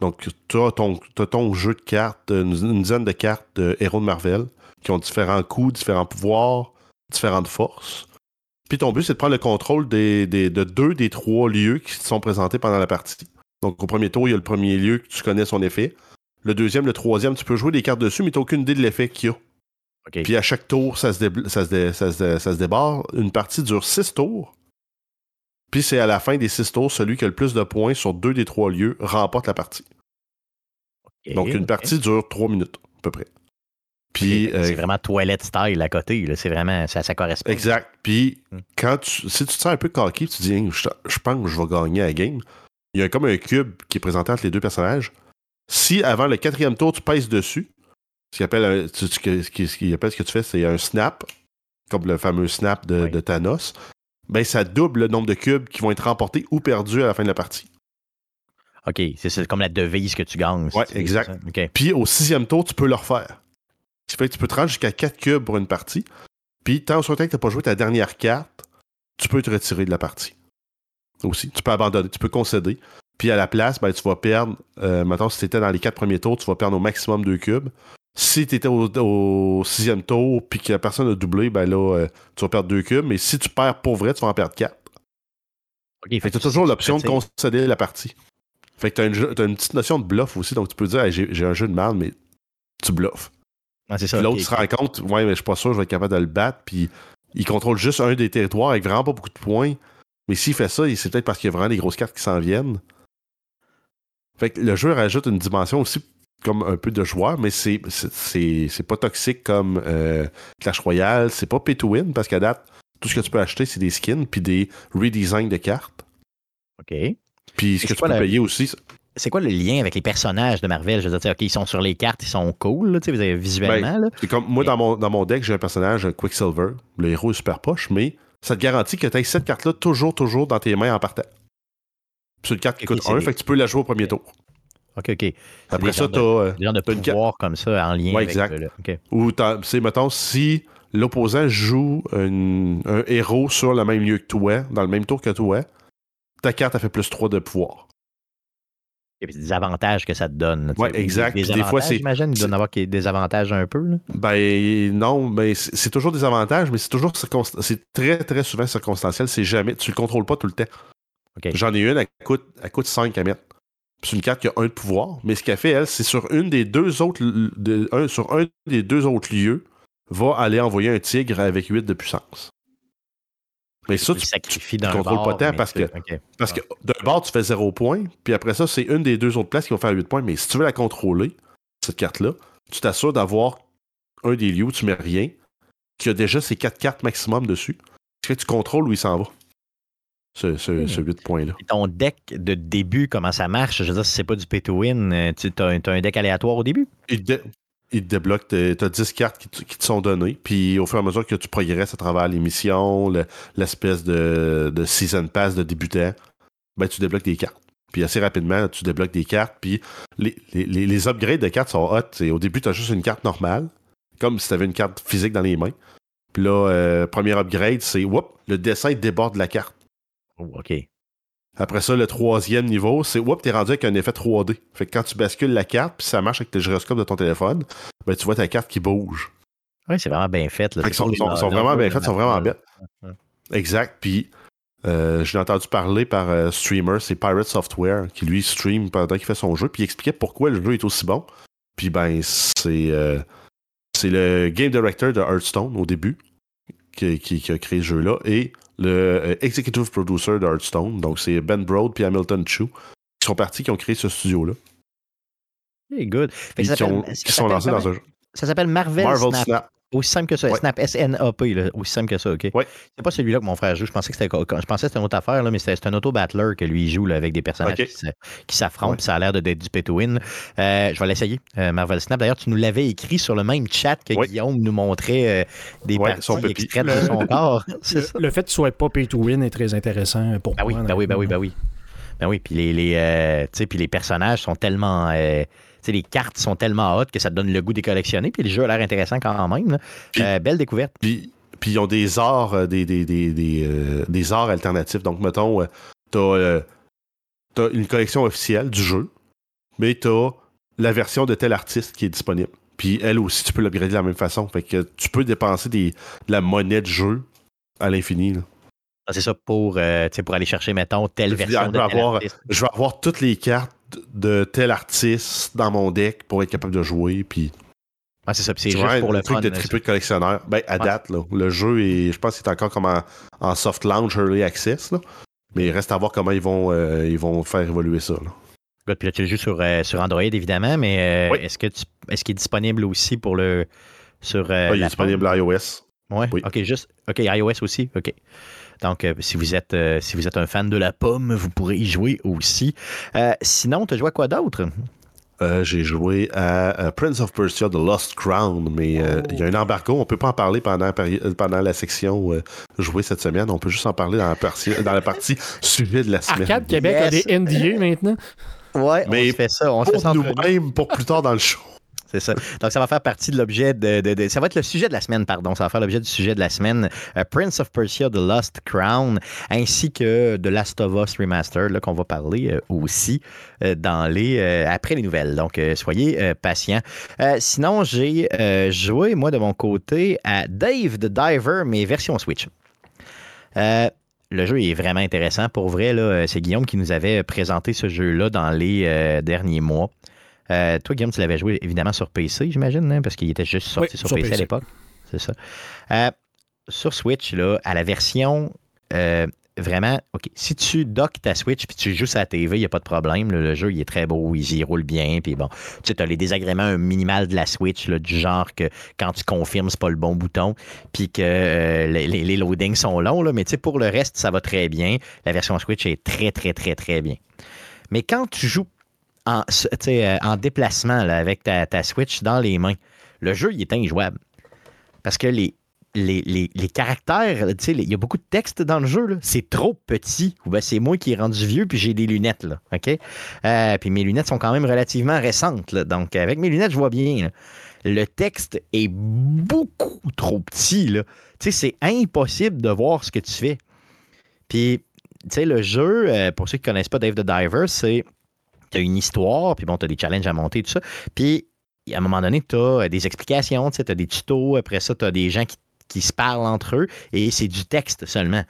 Donc, tu as ton, jeu de cartes, une, une dizaine de cartes de héros de Marvel qui ont différents coups, différents pouvoirs, différentes forces. Puis ton but, c'est de prendre le contrôle des, des- de deux des trois lieux qui te sont présentés pendant la partie. Donc, au premier tour, il y a le premier lieu que tu connais son effet. Le deuxième, le troisième, tu peux jouer des cartes dessus, mais tu n'as aucune idée de l'effet qu'il y a. Puis à chaque tour, ça se, débl- ça se, dé- ça se dé- ça se débarre. Une partie dure six tours. Puis c'est à la fin des six tours, celui qui a le plus de points sur deux des trois lieux remporte la partie. Donc une partie dure trois minutes, à peu près. Puis, euh, C'est vraiment toilette style à côté. C'est vraiment, ça, ça correspond. exact. Puis Hmm. quand tu, si tu te sens un peu coquille, tu te dis, je, je pense que je vais gagner la game. Il y a comme un cube qui est présenté entre les deux personnages. Si avant le quatrième tour, tu pèses dessus, ce qu'il appelle, un- tu- tu- ce qui- ce appelle ce que tu fais, c'est un snap, comme le fameux snap de, Oui. de Thanos, ben ça double le nombre de cubes qui vont être remportés ou perdus à la fin de la partie. OK, c'est comme la devise que tu gagnes. Ouais, c'est- exact. Puis au sixième tour, tu peux le refaire. Ce qui fait que tu peux te rendre jusqu'à 4 cubes pour une partie. Puis tant soit que tu n'as pas joué ta dernière carte, tu peux te retirer de la partie. Aussi. Tu peux abandonner, tu peux concéder. Puis à la place, ben, tu vas perdre, euh, maintenant si tu étais dans les quatre premiers tours, tu vas perdre au maximum deux cubes. Si tu étais au, sixième tour puis que la personne a doublé, ben là, euh, tu vas perdre deux cubes. Mais si tu perds pour vrai, tu vas en perdre quatre. OK, Fait que tu as toujours l'option de concéder la partie. Fait que tu as, une, petite notion de bluff aussi. Donc tu peux dire, Hey, j'ai un jeu de merde, mais tu bluffes. Ah, ça. L'autre se rend compte, ouais, mais je suis pas sûr, je vais être capable de le battre. Puis il contrôle juste un des territoires avec vraiment pas beaucoup de points. Mais s'il fait ça, c'est peut-être parce qu'il y a vraiment des grosses cartes qui s'en viennent. Fait que le jeu rajoute une dimension aussi comme un peu de joueur, mais c'est pas toxique comme euh, Clash Royale, c'est pas pay to win parce qu'à date, tout ce que tu peux acheter, c'est des skins puis des redesigns de cartes. OK. Puis ce que tu peux la- payer aussi, c'est- quoi le lien avec les personnages de Marvel? Je veux dire, OK, ils sont sur les cartes, ils sont cool, là, vous avez- visuellement. là. C'est comme moi, dans mon, dans mon deck, j'ai un personnage Quicksilver. Le héros est super poche, mais ça te garantit que tu as cette carte-là toujours, toujours dans tes mains en partant. C'est une carte qui coûte c'est 1, des- fait que tu peux la jouer au premier tour. OK, OK. Après ça, tu as. Des genres de t'as une carte- pouvoirs comme ça en lien Ouais, avec exact. le- OK. Ou, c'est, mettons, si l'opposant joue un, un héros sur le même lieu que toi, dans le même tour que toi, ta carte a fait plus 3 de pouvoir. Des avantages que ça te donne. Ouais, exact. Des, des fois, avantages, c'est- J'imagine, il doit y avoir des avantages un peu. là. Ben non, ben c'est toujours des avantages, mais c'est toujours c'est très très souvent circonstanciel. C'est jamais, tu le contrôles pas tout le temps. J'en ai une, elle coûte, elle coûte 5 à mettre. C'est une carte qui a un de pouvoir, mais ce qu'elle fait, elle, c'est sur une des deux autres, de- un, sur un des deux autres lieux, va aller envoyer un tigre avec 8 de puissance. Mais ça, Tu tu, d'un contrôles bord, pas tant parce que- parce que d'un bord, tu fais 0 points, puis après ça, c'est une des deux autres places qui va faire 8 points. Mais si tu veux la contrôler, cette carte-là, tu t'assures d'avoir un des lieux où tu mets rien, qui a déjà ses 4 cartes maximum dessus. Ce fait que tu contrôles où il s'en va. Ce, ce, Hmm. ce 8 points-là? Et ton deck de début, comment ça marche? Je veux dire, si c'est pas du pay to win, euh, tu as, un deck aléatoire au début? Il te débloque, t'as t'as 10 cartes qui, te- sont données, puis au fur et à mesure que tu progresses à travers le- l'espèce de, de season pass de débutant, ben tu débloques des cartes. Puis assez rapidement, tu débloques des cartes, puis les, upgrades de cartes sont hot. Au début, tu as juste une carte normale, comme si tu avais une carte physique dans les mains. Puis là, euh, premier upgrade, c'est le dessin déborde la carte. Oh, OK. Après ça, le troisième niveau, c'est whoop, t'es rendu avec un effet 3D. Fait que quand tu bascules la carte, puis ça marche avec le gyroscope de ton téléphone, ben tu vois ta carte qui bouge. Oui, c'est vraiment bien fait. Là. Fait C'est sont, vraiment bien faits, sont vraiment bêtes. Exact. Puis, euh, je l'ai entendu parler par un streamer, c'est Pirate Software, qui lui stream pendant qu'il fait son jeu, puis il expliquait pourquoi le jeu est aussi bon. Puis, ben, c'est euh, c'est le game director de Hearthstone au début qui, qui- qui a créé ce jeu-là et le euh, executive producer de Hearthstone. Donc, c'est Ben Broad puis Hamilton Chu qui sont partis, qui ont créé ce studio-là. C'est good. Fait que ça qui, ont- s'appelle- ça qui sont lancés dans un jeu. Ça s'appelle Marvel, Marvel Snap. Snap. Aussi simple que ça. Ouais. Snap, S-N-A-P, là. aussi simple que ça, OK? Ouais. C'est pas celui-là que mon frère joue. Je pensais que c'était, je pensais que c'était une autre affaire, là, mais c'est, un auto-battler que lui il joue là, avec des personnages qui, s'affrontent. Ouais. puis Ça a l'air de, d'être du pay to win. Euh, je vais l'essayer, euh, Marvel Snap. D'ailleurs, tu nous l'avais écrit sur le même chat que Ouais. Guillaume nous montrait euh, des Ouais, parties son extraites de son corps. Le, le fait qu'il soit pas pay to win est très intéressant pour Ben oui, moi. ben oui, ben oui, ben oui. Ben oui, puis les, les, euh, tu sais, puis les personnages sont tellement. Tu les cartes sont tellement hautes que ça te donne le goût de collectionner. Puis le jeu a l'air intéressant quand même. Euh, belle découverte. Puis, ils ont des arts, euh, des, des, des, des, euh, des arts alternatifs. Donc, mettons, t'as euh, t'as une collection officielle du jeu, mais t'as la version de tel artiste qui est disponible. Puis elle aussi, tu peux l'upgrader de la même façon. Fait que tu peux dépenser des, de la monnaie de jeu à l'infini. Ah, C'est ça pour, tu pour aller chercher, mettons, telle version de je vais tel avoir- artiste. Je vais avoir toutes les cartes de tel artiste dans mon deck pour être capable de jouer. Puis Ah, c'est ça, c'est juste pour le truc fun. de triple de collectionneur. Ben, à Ouais. date, là, le jeu est, je pense qu'il est encore comme en, en soft launch, early access. Là. Mais il reste à voir comment ils vont, euh, ils vont faire évoluer ça. là. Good, Puis là, tu le joues sur, euh, sur Android, évidemment, mais euh, Oui. est-ce que tu est-ce qu'il est disponible aussi pour le sur euh, Ah, il est disponible à iOS. Ouais? Oui. OK, juste. OK, iOS aussi. OK. Donc, euh, si, vous êtes, euh, si vous êtes un fan de la pomme, vous pourrez y jouer aussi. Euh, sinon, tu as joué à quoi d'autre? Euh, J'ai joué à euh, Prince of Persia The Lost Crown, mais euh, il y a un embargo. On peut pas en parler pendant, pendant la section euh, jouer cette semaine. On peut juste en parler dans la, partie, dans la partie sujet de la semaine. Arcade Québec a Yes. des NDA maintenant. Ouais, Mais on se fait ça. On se fait ça nous-mêmes, pour plus tard dans le show. Donc, ça va faire partie de l'objet de, Ça va être le sujet de la semaine, pardon. Ça va faire l'objet du sujet de la semaine. Euh, Prince of Persia, The Lost Crown, ainsi que The Last of Us Remastered, là, qu'on va parler euh, aussi euh, dans les, après les nouvelles. Donc, soyez patients. Sinon, j'ai joué, moi, de mon côté, à Dave the Diver, mais version Switch. Le jeu est vraiment intéressant. Pour vrai, c'est Guillaume qui nous avait présenté ce jeu-là dans les derniers mois. Euh, toi, Guillaume, tu l'avais joué évidemment sur PC, j'imagine, hein, parce qu'il était juste sorti Oui, sur, sur PC, à l'époque. C'est ça. Euh, sur Switch, là, à la version euh, vraiment, OK, si tu docks ta Switch puis tu joues sur la TV, il n'y a pas de problème. là, le jeu, il est très beau, il y roule bien. Puis bon, tu sais, as les désagréments minimales de la Switch, là, du genre que quand tu confirmes, c'est pas le bon bouton, puis que euh, les, les- les loadings sont longs. Là, mais tu sais, pour le reste, ça va très bien. La version Switch est très, très, très, très bien. Mais quand tu joues euh, en déplacement avec ta, Switch dans les mains, le jeu, il est injouable. Parce que les, les, les- les caractères, il y a beaucoup de texte dans le jeu. C'est trop petit. C'est moi qui est rendu vieux, puis j'ai des lunettes. Là? Euh, puis mes lunettes sont quand même relativement récentes. donc, avec mes lunettes, je vois bien. Le texte est beaucoup trop petit. c'est impossible de voir ce que tu fais. Puis, tu sais, le jeu, euh, pour ceux qui ne connaissent pas Dave the Diver, c'est tu as une histoire, puis bon, tu as des challenges à monter, tout ça. Puis, à un moment donné, tu as des explications, tu as des tutos, après ça, tu as des gens qui, qui, se parlent entre eux, et c'est du texte seulement.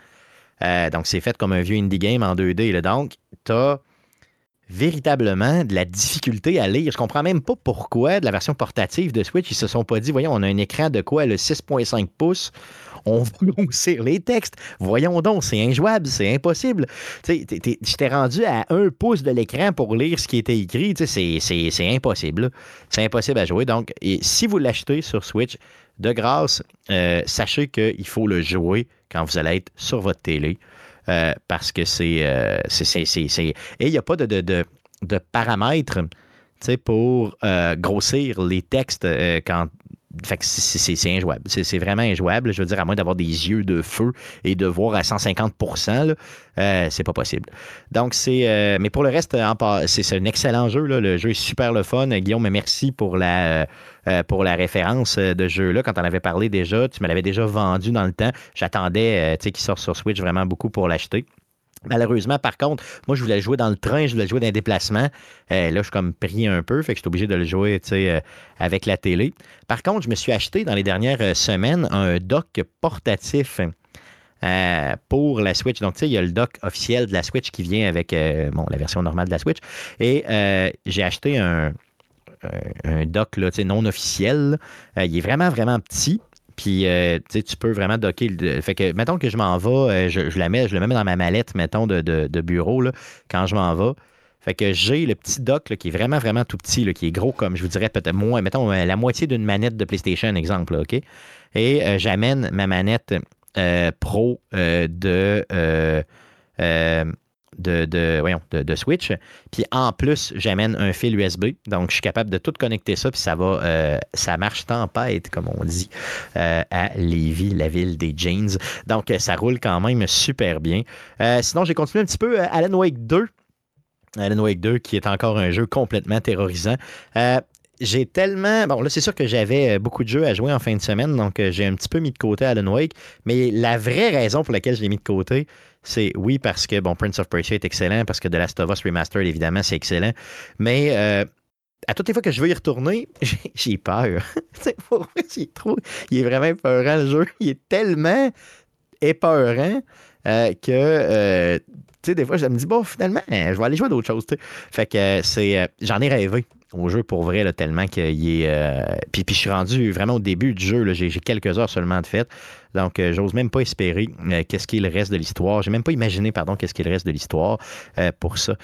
Euh, donc, c'est fait comme un vieux indie game en 2D. Là. Donc, tu as véritablement de la difficulté à lire. Je comprends même pas pourquoi de la version portative de Switch, ils se sont pas dit, voyons, on a un écran de quoi, le 6.5 pouces, on va grossir les textes. Voyons donc, c'est injouable, c'est impossible. T'ai rendu à un pouce de l'écran pour lire ce qui était écrit. C'est impossible. C'est impossible à jouer. Donc, si vous l'achetez sur Switch, de grâce, euh, sachez qu'il faut le jouer quand vous allez être sur votre télé. Euh, parce que euh, c'est. Et il n'y a pas de, de, paramètres pour euh, grossir les textes quand. Fait que c'est injouable. C'est vraiment injouable. Je veux dire, à moins d'avoir des yeux de feu et de voir à 150% c'est pas possible. Donc, c'est. mais pour le reste, c'est un excellent jeu. Le jeu est super le fun. Guillaume, merci pour la euh, pour la référence euh, de jeu-là. Quand on avait parlé déjà, tu me l'avais déjà vendu dans le temps. J'attendais euh, qu'il sorte sur Switch vraiment beaucoup pour l'acheter. Malheureusement, par contre, moi, je voulais jouer dans le train, je voulais jouer dans les déplacements. là, je suis comme pris un peu, fait que je suis obligé de le jouer avec la télé. Par contre, je me suis acheté dans les dernières semaines un dock portatif. pour la Switch. Donc, tu sais, il y a le dock officiel de la Switch qui vient avec la version normale de la Switch. Et j'ai acheté un, un dock non officiel. Euh, il est vraiment, vraiment petit. Puis, euh, tu peux vraiment docker. Le, fait que, mettons que je m'en vais, euh, je, la mets, je le mets dans ma mallette, mettons, de, bureau, là, quand je m'en vais. Fait que j'ai le petit dock qui est vraiment, vraiment tout petit, qui est gros comme, je vous dirais, peut-être moins, mettons, la moitié d'une manette de PlayStation, exemple, OK? Et j'amène ma manette pro de de, voyons, de, Switch. Puis en plus, j'amène un fil USB. Donc, je suis capable de tout connecter ça. Puis ça va, euh, ça marche tempête, comme on dit, euh, à Lévis, la ville des jeans. Donc, ça roule quand même super bien. Euh, sinon, j'ai continué un petit peu Alan Wake 2. Alan Wake 2, qui est encore un jeu complètement terrorisant j'ai tellement. Bon, là, c'est sûr que j'avais beaucoup de jeux à jouer en fin de semaine, donc j'ai un petit peu mis de côté Alan Wake. Mais la vraie raison pour laquelle je l'ai mis de côté, c'est oui, parce que bon, Prince of Persia est excellent, parce que The Last of Us Remastered, évidemment, c'est excellent. Mais euh, à toutes les fois que je veux y retourner, j'ai peur. trop, il est vraiment épeurant, le jeu. Il est tellement épeurant euh, que. Euh, tu sais, des fois, je me dis, bon, finalement, je vais aller jouer à d'autres choses. Fait que c'est. J'en ai rêvé au jeu pour vrai, tellement qu'il est. puis, puis je suis rendu vraiment au début du jeu. J'ai quelques heures seulement de fait. Donc, euh, j'ose même pas espérer euh, qu'est-ce qui est le reste de l'histoire. J'ai même pas imaginé, pardon, qu'est-ce qui est le reste de l'histoire euh, pour ça.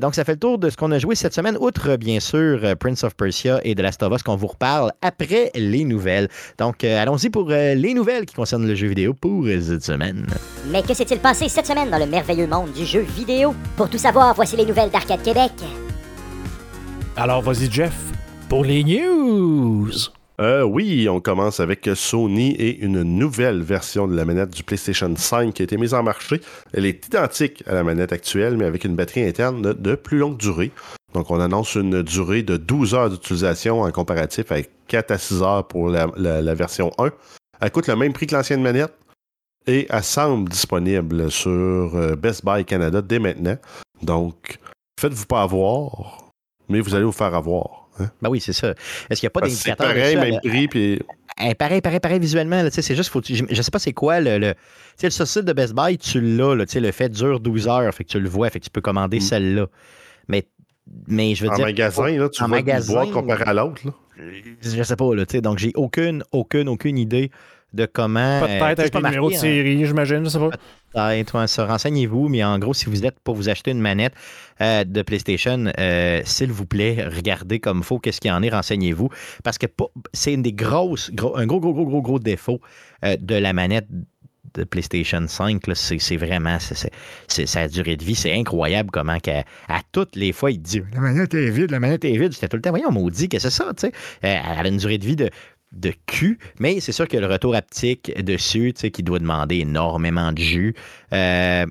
donc, ça fait le tour de ce qu'on a joué cette semaine, outre, bien sûr, Prince of Persia et The Last of Us, qu'on vous reparle après les nouvelles. Donc, allons-y pour les nouvelles qui concernent le jeu vidéo pour cette semaine. Mais que s'est-il passé cette semaine dans le merveilleux monde du jeu vidéo? Pour tout savoir, voici les nouvelles d'Arcade Québec. Alors, vas-y, Jeff, pour les news. Euh, oui, on commence avec Sony et une nouvelle version de la manette du PlayStation 5 qui a été mise en marché. Elle est identique à la manette actuelle, mais avec une batterie interne de, plus longue durée. Donc, on annonce une durée de 12 heures d'utilisation en comparatif avec 4 à 6 heures pour la, version 1. Elle coûte le même prix que l'ancienne manette et elle semble disponible sur euh, Best Buy Canada dès maintenant. Donc, faites-vous pas avoir, mais vous allez vous faire avoir. Hein? Ben oui, c'est ça. Est-ce qu'il n'y a pas d'indicateur? C'est pareil, même prix. Puis... Eh, pareil, pareil, pareil visuellement. C'est juste, faut, je ne sais pas c'est quoi le. le tu sais, le de Best Buy, tu l'as. Le fait dure 12 heures. Fait que tu le vois. Fait que tu peux commander mm. celle-là. Mais, mais je veux en dire. Magasin, là, tu en vois magasin, comparé à l'autre. Je sais pas. Là, donc, j'ai aucune, aucune, aucune idée de comment. Peut-être euh, avec le numéro de série, j'imagine, je sais pas. Peut-être, renseignez-vous, mais en gros, si vous êtes pour vous acheter une manette euh, de PlayStation, euh, s'il vous plaît, regardez comme faut, qu'est-ce qu'il y en est, renseignez-vous. Parce que c'est une des grosses, un gros, gros, gros, gros, gros défaut de la manette de PlayStation 5, c'est vraiment, c'est sa durée de vie, c'est incroyable comment à toutes les fois, il dit La manette est vide, la manette est vide. C'était tout le temps, voyons, maudit que c'est ça, tu sais? elle a une durée de vie de de cul, mais c'est sûr que le retour haptique dessus, tu sais, qui doit demander énormément de jus. Euh,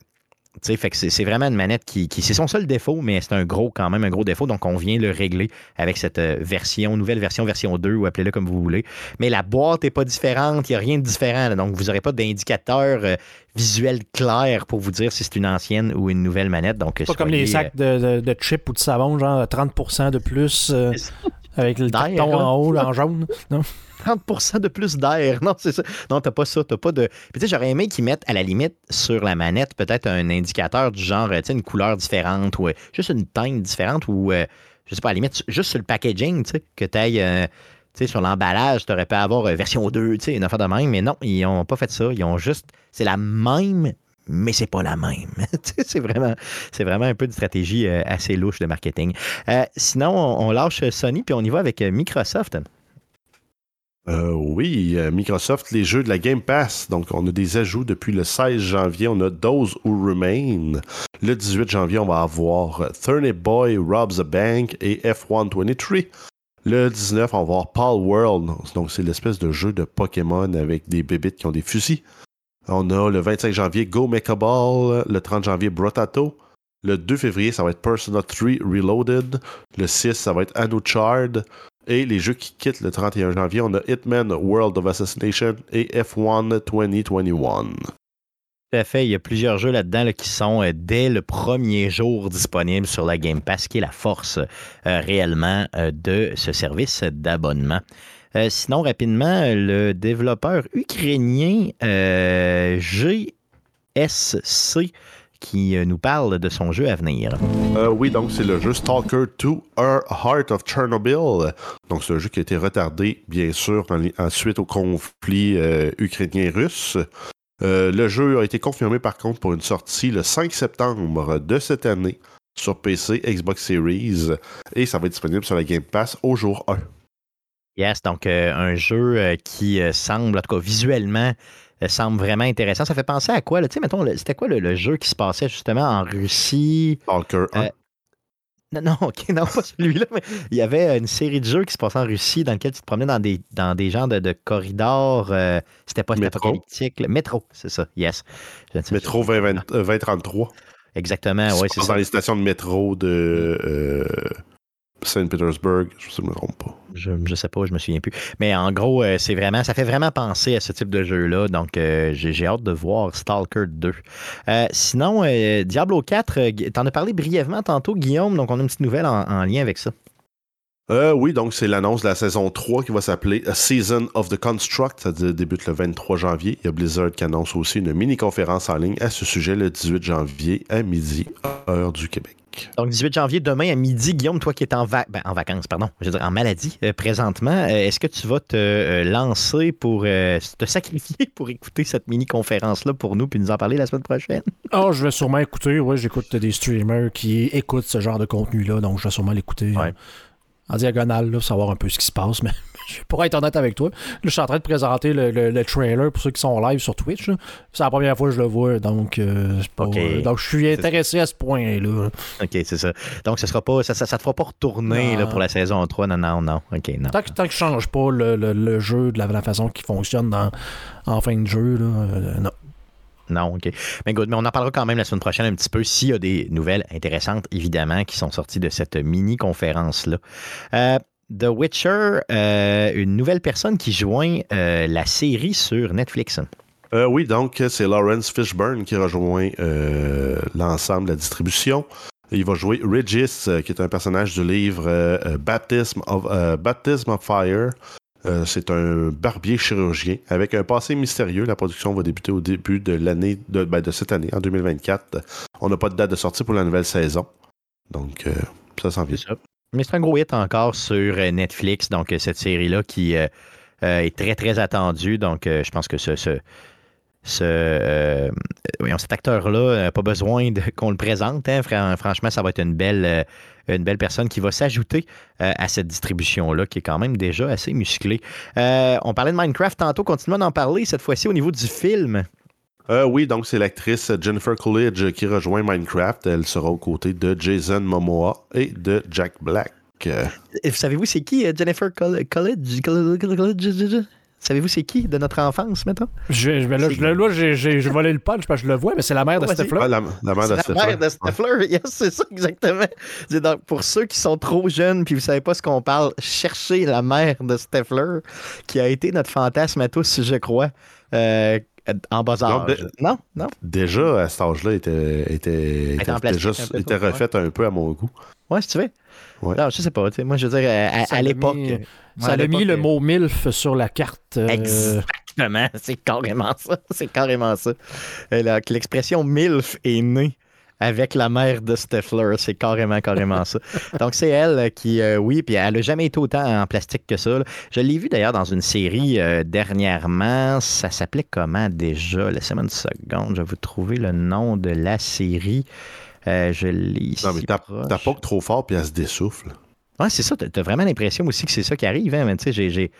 sais, fait que c'est vraiment une manette qui, qui- c'est son seul défaut, mais c'est un gros, quand même, un gros défaut. Donc, on vient le régler avec cette euh, version, nouvelle version, version 2, ou appelez-le comme vous voulez. Mais la boîte n'est pas différente, il n'y a rien de différent. là. donc, vous n'aurez pas d'indicateur euh, visuel clair pour vous dire si c'est une ancienne ou une nouvelle manette. Donc, Pas comme les sacs de, de, de chips ou de savon, genre 30% de plus euh, avec le carton en haut, en jaune. Non? 30% de plus d'air. Non, c'est ça. Non, t'as pas ça. T'as pas de. Puis, tu sais, j'aurais aimé qu'ils mettent à la limite sur la manette peut-être un indicateur du genre, euh, tu sais, une couleur différente ou euh, juste une teinte différente ou, euh, je sais pas, à la limite, juste sur le packaging, tu sais, que tu ailles. tu sais, sur l'emballage, tu aurais pu avoir version 2, tu sais, une affaire de même, mais non, ils ont pas fait ça. Ils ont juste. C'est la même, mais c'est pas la même. C'est vraiment, un peu de stratégie euh, assez louche de marketing. Euh, sinon, on, lâche Sony puis on y va avec euh, Microsoft. Oui, Microsoft, les jeux de la Game Pass. Donc, on a des ajouts depuis le 16 janvier. On a Those Who Remain. Le 18 janvier, on va avoir Turnip Boy Robs a Bank et F123. Le 19, on va avoir Pal World. Donc, c'est l'espèce de jeu de Pokémon avec des bébites qui ont des fusils. On a le 25 janvier Go Mecha Ball. Le 30 janvier Brotato. Le 2 février, ça va être Persona 3 Reloaded. Le 6, ça va être Anuchard. Et les jeux qui quittent le 31 janvier, on a Hitman World of Assassination et F1 2021. Tout à fait. Il y a plusieurs jeux là-dedans là, qui sont euh, dès le premier jour disponibles sur la Game Pass, qui est la force euh, réellement euh, de ce service d'abonnement. Euh, sinon, rapidement, le développeur ukrainien euh, GSC qui euh, nous parle de son jeu à venir. Oui, donc c'est le jeu Stalker 2 Our Heart of Chernobyl. Donc c'est un jeu qui a été retardé, bien sûr, ensuite au conflit ukrainien-russe. Le jeu a été confirmé par contre pour une sortie le 5 septembre de cette année sur PC, Xbox Series, et ça va être disponible sur la Game Pass au jour 1. Yes, donc euh, un jeu euh, qui euh, semble, en tout cas visuellement, semble vraiment intéressant. Ça fait penser à quoi? là? Tu sais, mettons, c'était quoi le, le jeu qui se passait justement en Russie? Stalker 1. Euh, Non, non, ok, non, pas celui-là, mais il y avait une série de jeux qui se passait en Russie dans lequel tu te promenais dans des, dans des genres de, de corridors. euh, c'était pas apocalyptique. Métro, c'est ça, yes. Métro pas. 20, 20, euh, 2033. Exactement, oui, c'est dans ça. les stations de métro de euh, Saint-Pétersbourg, je ne me trompe pas. Je, je sais pas, je me souviens plus. Mais en gros, euh, c'est vraiment, ça fait vraiment penser à ce type de jeu-là. Donc, euh, j'ai hâte de voir Stalker 2. Euh, sinon, Diablo 4, euh, Gu- t'en as parlé brièvement tantôt, Guillaume. Donc, on a une petite nouvelle en, en lien avec ça. Euh, oui, donc c'est l'annonce de la saison 3 qui va s'appeler A Season of the Construct. Ça dé- débute le 23 janvier. Il y a Blizzard qui annonce aussi une mini-conférence en ligne à ce sujet le 18 janvier à midi, heure du Québec. Donc, 18 janvier, demain à midi, Guillaume, toi qui es en, va- ben, en vacances, pardon, je veux dire en maladie euh, présentement, euh, est-ce que tu vas te euh, lancer pour te sacrifier pour écouter cette mini-conférence-là pour nous puis nous en parler la semaine prochaine? Oh, je vais sûrement écouter. Ouais, j'écoute des streamers qui écoutent ce genre de contenu-là, donc je vais sûrement l'écouter Ouais. en diagonale, là, pour savoir un peu ce qui se passe. Mais pour être honnête avec toi, je suis en train de présenter le, le- le trailer pour ceux qui sont live sur Twitch. C'est la première fois que je le vois, donc, euh, pas- euh, donc je suis intéressé à ce point-là. OK, c'est ça. Donc, ce sera pas, ça, ça, ça te fera pas retourner là, pour la saison 3. Non, non, non. OK, non. Tant que, tant que je change pas le, le- le jeu de la, la façon qu'il fonctionne dans, en fin de jeu, là, euh, non. Non, OK. Mais good, mais on en parlera quand même la semaine prochaine un petit peu s'il y a des nouvelles intéressantes, évidemment, qui sont sorties de cette mini-conférence-là. Euh, The Witcher, euh, une nouvelle personne qui joint euh, la série sur Netflix. Euh, oui, donc c'est Lawrence Fishburne qui rejoint l'ensemble de la distribution. Il va jouer Regis, qui est un personnage du livre Baptism, of, Baptism of Fire. C'est un barbier chirurgien avec un passé mystérieux. La production va débuter au début de l'année de, ben, de cette année, en 2024. On n'a pas de date de sortie pour la nouvelle saison. Donc, ça s'en vient. Mais c'est un gros hit encore sur euh, Netflix, donc euh, cette série-là qui euh, est très, très attendue. Donc, je pense que ce, ce, ce, cet acteur-là n'a pas besoin qu'on le présente. hein. Fran- Franchement, ça va être une belle, une belle personne qui va s'ajouter à cette distribution-là, qui est quand même déjà assez musclée. On parlait de Minecraft tantôt, continuons d'en parler, cette fois-ci au niveau du film. Euh, oui, donc c'est l'actrice Jennifer Coolidge qui rejoint Minecraft. Elle sera aux côtés de Jason Momoa et de Jack Black. Euh, Savez-vous, c'est qui euh, Jennifer Coolidge? Savez-vous c'est qui de notre enfance, mettons? Je, je- ben là, je, là, j'ai- j'ai j'ai volé le punch parce que je le vois, mais c'est la mère de Vas-y. Stifler. Ah, la, la mère de C'est la mère de Stifler. Yes, c'est ça, exactement. C'est donc, pour ceux qui sont trop jeunes puis vous savez pas ce qu'on parle, cherchez la mère de Stifler, qui a été notre fantasme à tous, je crois, euh, en bas Non, âge. Non, non. Déjà, à cet âge-là, était, était, était, en plastique déjà, un peu, était toi, refaite un peu à mon goût. Ouais, si tu veux. Ouais. Non, je sais pas. tu sais, Moi, je veux dire, à, l'époque. mis- Ouais, Ça a mis le euh, mot MILF sur la carte. euh, Exactement, c'est carrément ça. C'est carrément ça. Que L'expression MILF est née avec la mère de Stifler. C'est carrément, carrément ça. Donc, c'est elle qui, euh, oui, puis elle n'a jamais été autant en plastique que ça. là. Je l'ai vu d'ailleurs dans une série euh, dernièrement. Ça s'appelait comment déjà? Laissez-moi une seconde. Je vais vous trouver le nom de la série. Euh, je l'ai ici. Non, mais que trop fort, puis elle se dessouffle. Ouais, c'est ça. T'as t'as vraiment l'impression aussi que c'est ça qui arrive. Hein? Mais tu sais, j'ai-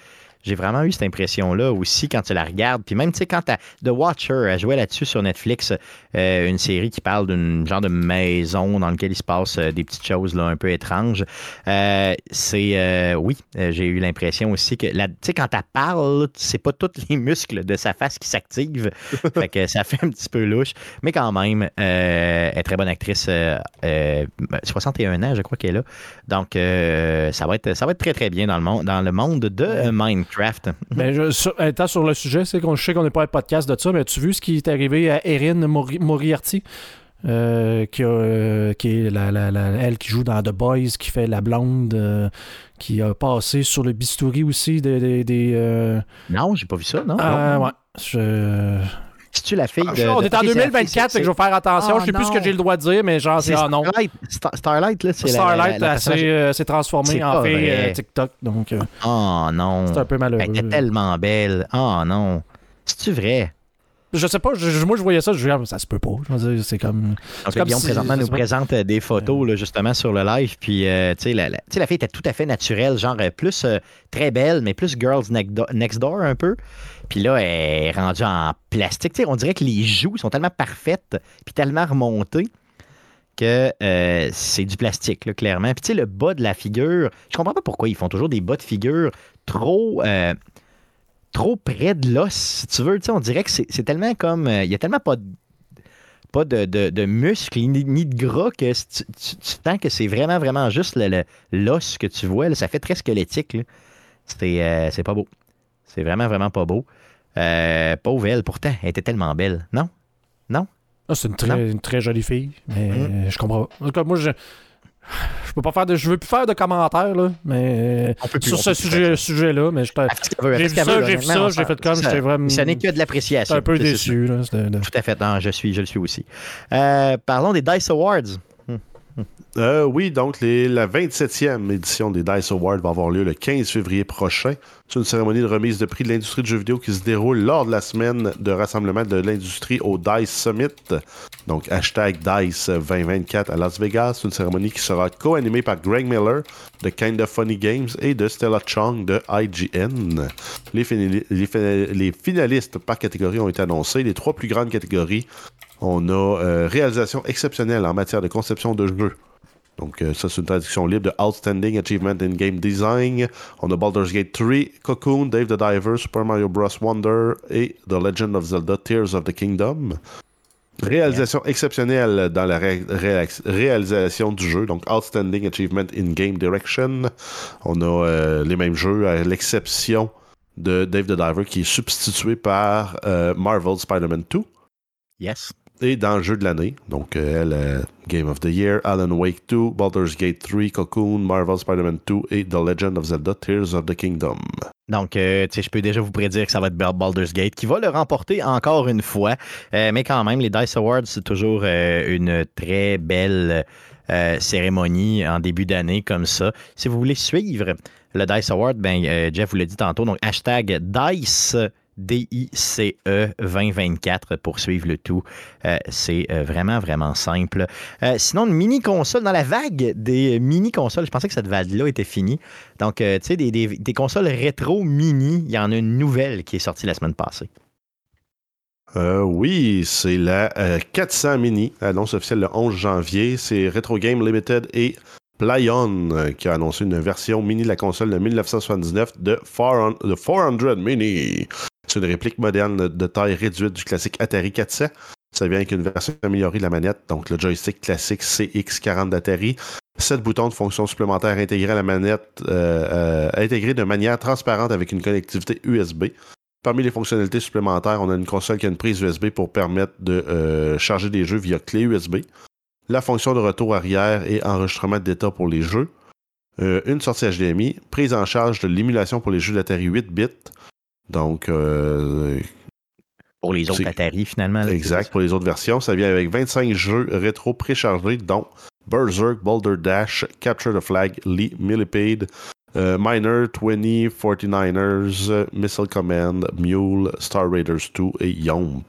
j'ai. Vraiment eu cette impression-là aussi quand tu la regardes. Puis même, tu sais, quand The Watcher, elle jouait là-dessus sur Netflix, euh, une série qui parle d'une genre de maison dans laquelle il se passe euh, des petites choses là, un peu étranges. Euh, c'est, oui, j'ai eu l'impression aussi que, tu sais, quand elle parle, là, c'est pas tous les muscles de sa face qui s'activent. fait que ça fait un petit peu louche. Mais quand même, elle est très bonne actrice. euh, euh, 61 ans, je crois qu'elle a. Donc, euh, ça, va être, ça va être très, très bien dans le monde, dans le monde de euh, Minecraft. Ben, je, sur, étant sur le sujet, c'est qu'on je sais qu'on n'est pas un podcast de ça, mais as-tu vu ce qui est arrivé à Erin Mori- Moriarty? Euh, qui, a, euh, qui est la, la- la- elle qui joue dans The Boys, qui fait la blonde, euh, qui a passé sur le bistouri aussi des. des, des, euh, Non, j'ai pas vu ça, non? ah, ouais. Je- C'est-tu la fille de. on de- est en ok, c'est la fille, 2024, c'est- fait que je vais faire attention. Ah, je sais plus ce que j'ai le droit de dire, mais genre, c'est ah non. Starlight, Star- Starlight, là, c'est Starlight, la s'est euh, transformée en fille euh, TikTok, donc euh, Oh non. c'est un peu malheureux. Elle était tellement belle. Oh non. C'est-tu vrai? Je sais pas, je- moi je voyais ça, je disais, ah, ça se peut pas. Je veux dire, c'est comme. Donc, comme Guillaume si- présentement nous présente euh, des photos là, justement sur le live. Puis, euh, tu sais, la, la- tu sais, la fille était tout à fait naturelle, genre plus euh, très belle, mais plus Girls Next Do- Next Door un peu. Puis là, elle est rendue en plastique. On dirait que les joues sont tellement parfaites, puis tellement remontées que euh, c'est du plastique, là, clairement. Puis tu sais, le bas de la figure, je comprends pas pourquoi ils font toujours des bas de figure trop... euh, trop près de l'os, si tu veux. Tu sais, on dirait que c'est tellement comme... euh, Il y a tellement pas de pas de, de, muscles ni, de gras que tu, sens que c'est vraiment, vraiment juste l'os que tu vois. ça fait très squelettique. C'est euh, pas beau. C'est vraiment, vraiment pas beau. Euh, pauvre elle, pourtant, elle était tellement belle. Non? Ah, c'est une très, une très jolie fille, mais Mm. euh, je comprends pas. En tout cas, moi, je. Je peux pas faire de. Je veux plus faire de commentaires, là, mais. On peut plus, sur on ce sujet, sujet-là, mais je J'ai vu ça, j'ai vu honnêtement, ça, j'ai on fait comme, j'étais vraiment- Ça n'est que de l'appréciation. un peu déçu, là. de- Tout à fait. Non, je suis, je le suis aussi. Euh, parlons des Dice Awards. Euh, oui, donc la 27e édition des DICE Awards va avoir lieu le 15 février prochain. C'est une cérémonie de remise de prix de l'industrie du jeu vidéo qui se déroule lors de la semaine de rassemblement de l'industrie au DICE Summit. Donc hashtag DICE 2024 à Las Vegas. C'est une cérémonie qui sera co-animée par Greg Miller de Kinda Funny Games et de Stella Chong de IGN. Les, les finalistes par catégorie ont été annoncés. Les trois plus grandes catégories on a euh, réalisation exceptionnelle en matière de conception de jeu. Donc, euh, ça, c'est une traduction libre de Outstanding Achievement in Game Design. On a Baldur's Gate 3, Cocoon, Dave the Diver, Super Mario Bros. Wonder et The Legend of Zelda Tears of the Kingdom. Réalisation exceptionnelle dans la réalisation du jeu, donc Outstanding Achievement in Game Direction. On a euh, les mêmes jeux, à l'exception de Dave the Diver, qui est substitué par Marvel Spider-Man 2 Yes. Et dans le jeu de l'année. Donc, euh, elle, euh, Game of the Year, Alan Wake 2, Baldur's Gate 3, Cocoon, Marvel Spider-Man 2 et The Legend of Zelda Tears of the Kingdom. Donc, euh, je peux déjà vous prédire que ça va être Bal- Baldur's Gate qui va le remporter encore une fois. Mais quand même, les Dice Awards, c'est toujours une très belle cérémonie en début d'année comme ça. Si vous voulez suivre le Dice Award, ben, Jeff vous l'a dit tantôt, donc hashtag Dice. D-I-C-E 2024 pour suivre le tout. Euh, c'est euh, vraiment, vraiment simple. Euh, sinon, une mini-console, dans la vague des mini-consoles, je pensais que cette vague-là était finie. Donc, tu sais, des, consoles rétro mini, il y en a une nouvelle qui est sortie la semaine passée. Oui, c'est la euh, 400 Mini, annonce officielle le 11 janvier. C'est Retro Game Limited et Plyon, euh, qui a annoncé une version mini de la console de 1979 de 400, de 400 Mini. C'est une réplique moderne de taille réduite du classique Atari 400. Ça vient avec une version améliorée de la manette, donc le joystick classique CX40 d'Atari. 7 boutons de fonction supplémentaires intégrés à la manette, euh, euh, intégrés de manière transparente avec une connectivité USB. Parmi les fonctionnalités supplémentaires, on a une console qui a une prise USB pour permettre de euh, charger des jeux via clé USB. La fonction de retour arrière et enregistrement d'état pour les jeux. Une sortie HDMI. Prise en charge de l'émulation pour les jeux d'Atari 8 bits. Donc, euh, Pour les autres Atari, finalement. Exact, pour les autres versions. Ça vient avec 25 jeux rétro préchargés, dont Berserk, Boulder Dash, Capture the Flag, Lee, Millipede, euh, Miner, 20, 49ers, euh, Missile Command, Mule, Star Raiders 2 et Yomp.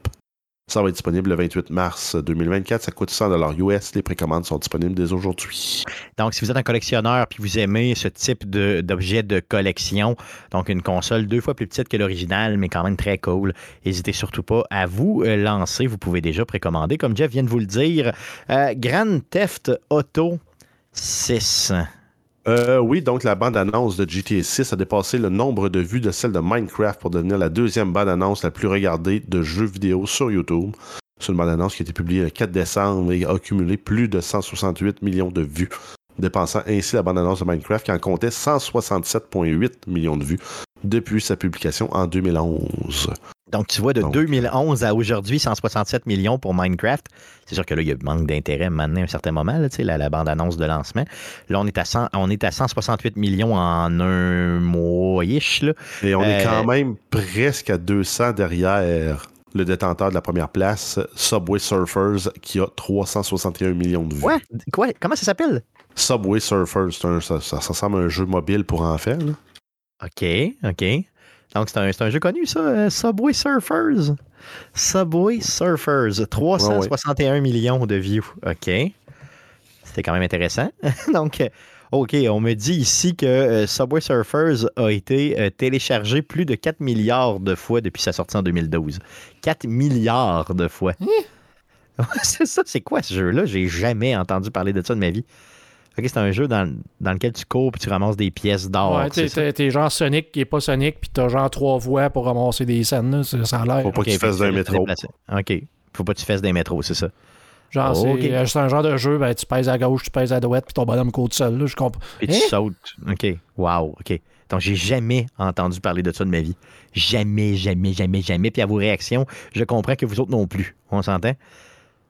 Ça va être disponible le 28 mars 2024. Ça coûte 100 US. Les précommandes sont disponibles dès aujourd'hui. Donc, si vous êtes un collectionneur puis vous aimez ce type de- d'objet de, collection, donc une console deux fois plus petite que l'original, mais quand même très cool, n'hésitez surtout pas à vous euh, lancer. Vous pouvez déjà précommander, comme Jeff vient de vous le dire. Euh, Grand Theft Auto 6. Euh, oui, donc la bande-annonce de GTA 6 a dépassé le nombre de vues de celle de Minecraft pour devenir la deuxième bande-annonce la plus regardée de jeux vidéo sur YouTube. C'est une bande-annonce qui a été publiée le 4 décembre et a accumulé plus de 168 millions de vues, dépensant ainsi la bande-annonce de Minecraft qui en comptait 167,8 millions de vues depuis sa publication en 2011. Donc, tu vois, de Donc. 2011 à aujourd'hui, 167 millions pour Minecraft. C'est sûr que là, il y a manque d'intérêt maintenant à un certain moment, là, tu sais, la, la bande-annonce de lancement. Là, on est, à 100 on est à 168 millions en un mois-ish. Et on est Euh, quand même presque à 200 derrière le détenteur de la première place, Subway Surfers, qui a 361 millions de vues. Quoi? Quoi? Comment ça s'appelle? Subway Surfers, un- ça ressemble à un jeu mobile pour enfants. là. OK, OK. Donc, c'est un, jeu connu, ça, euh, Subway Surfers. Subway Surfers, 361 millions de views. OK. C'était quand même intéressant. Donc, euh, OK, on me dit ici que euh, Subway Surfers a été téléchargé plus de 4 milliards de fois depuis sa sortie en 2012. 4 milliards de fois. Ouais, c'est ça, c'est quoi ce jeu-là? J'ai jamais entendu parler de ça de ma vie. OK, c'est un jeu dans, dans lequel tu cours puis tu ramasses des pièces d'or. ouais, c'est t'es, genre Sonic qui est pas Sonic, puis t'as genre trois voies pour ramasser des scènes. là, ça, a l'air. Faut pas que tu fasses d'un métro. OK. Faut pas que tu fasses des métros, c'est ça. Genre, Oh, c'est, ok. euh, c'est un genre de jeu, ben, tu pèses à gauche, tu pèses à droite, puis ton bonhomme court tout seul. Là, je comprends. Et tu Hein? sautes. OK. Wow. OK. Donc, j'ai jamais entendu parler de ça de ma vie. Jamais, jamais, jamais, jamais. Puis à vos réactions, je comprends que vous autres non plus. On s'entend?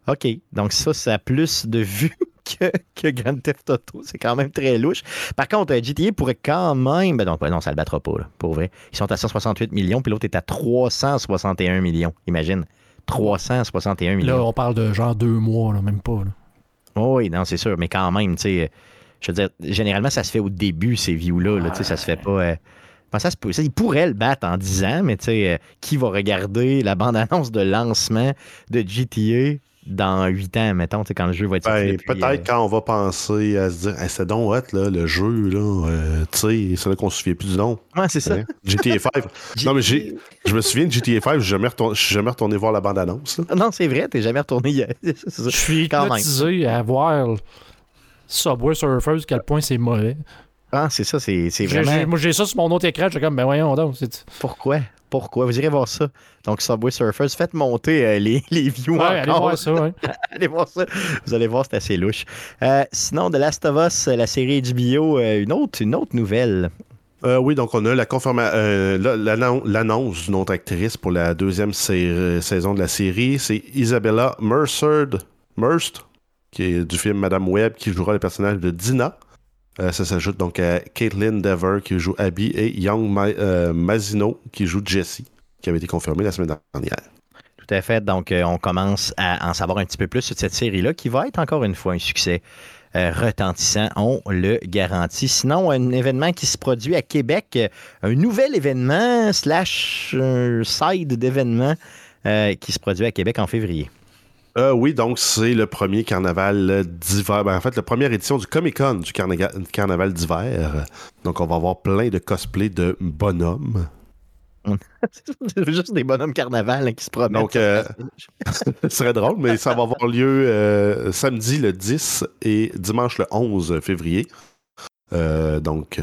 OK. Donc, ça, ça a plus de vues que, que Grand Theft Auto. C'est quand même très louche. Par contre, euh, GTA pourrait quand même. Ben non, non, ça le battra pas, là, pour vrai. Ils sont à 168 millions, puis l'autre est à 361 millions. Imagine. 361 millions. Là, on parle de genre deux mois, là, même pas. là. Oh oui, non, c'est sûr, mais quand même, tu sais, euh, je veux dire, généralement, ça se fait au début, ces views-là, là, tu sais, ça se fait pas... euh, ça, se peut, ça, il pourrait le battre en 10 ans, mais tu sais, euh, qui va regarder la bande-annonce de lancement de GTA dans 8 ans, mettons, tu sais, quand le jeu va être Ben, Peut-être euh, quand on va penser à se dire Hey, c'est donc hot, là, le jeu, là, euh, tu sais, c'est là qu'on se souvient plus du nom. Ouais, c'est ça. hein? GTA 5. non, mais j'ai, je me souviens de GTA 5, je suis jamais retourné, je suis jamais retourné voir la bande-annonce. Non, c'est vrai, t'es jamais retourné. Je suis Quand même. hypnotisé à voir Subway Surfers, quel point c'est mauvais. Ah, c'est ça, c'est vraiment... j'ai- moi, j'ai ça sur mon autre écran, je suis comme, ben voyons donc. c'est- Pourquoi? Pourquoi? Vous irez voir ça. Donc, Subway Surfers, faites monter euh, les, les views Ouais, allez voir ça, ouais. Allez voir ça. Vous allez voir, c'est assez louche. Euh, sinon, The Last of Us, la série HBO, euh, une, autre, une autre nouvelle. Euh, oui, donc on a la euh, l'annonce d'une autre actrice pour la deuxième saison de la série. C'est Isabella Merced, Merced, qui est du film Madame Web, qui jouera le personnage de Dina. Euh, ça s'ajoute donc à Caitlin Dever, qui joue Abby, et Young euh, Mazino, qui joue Jessie, qui avait été confirmé la semaine dernière. Tout à fait. Donc, euh, on commence à en savoir un petit peu plus sur cette série-là, qui va être encore une fois un succès retentissant, on le garantit. Sinon, un événement qui se produit à Québec, un nouvel événement slash euh, side d'événement qui se produit à Québec en février. Euh, oui, donc c'est le premier carnaval d'hiver. Ben, en fait, la première édition du Comic Con du carnaval d'hiver. Donc, on va avoir plein de cosplays de bonhommes. C'est juste des bonhommes carnaval hein, qui se promènent. Donc, euh, ce serait drôle, mais ça va avoir lieu euh, samedi le 10 et dimanche le 11 février. Euh, donc,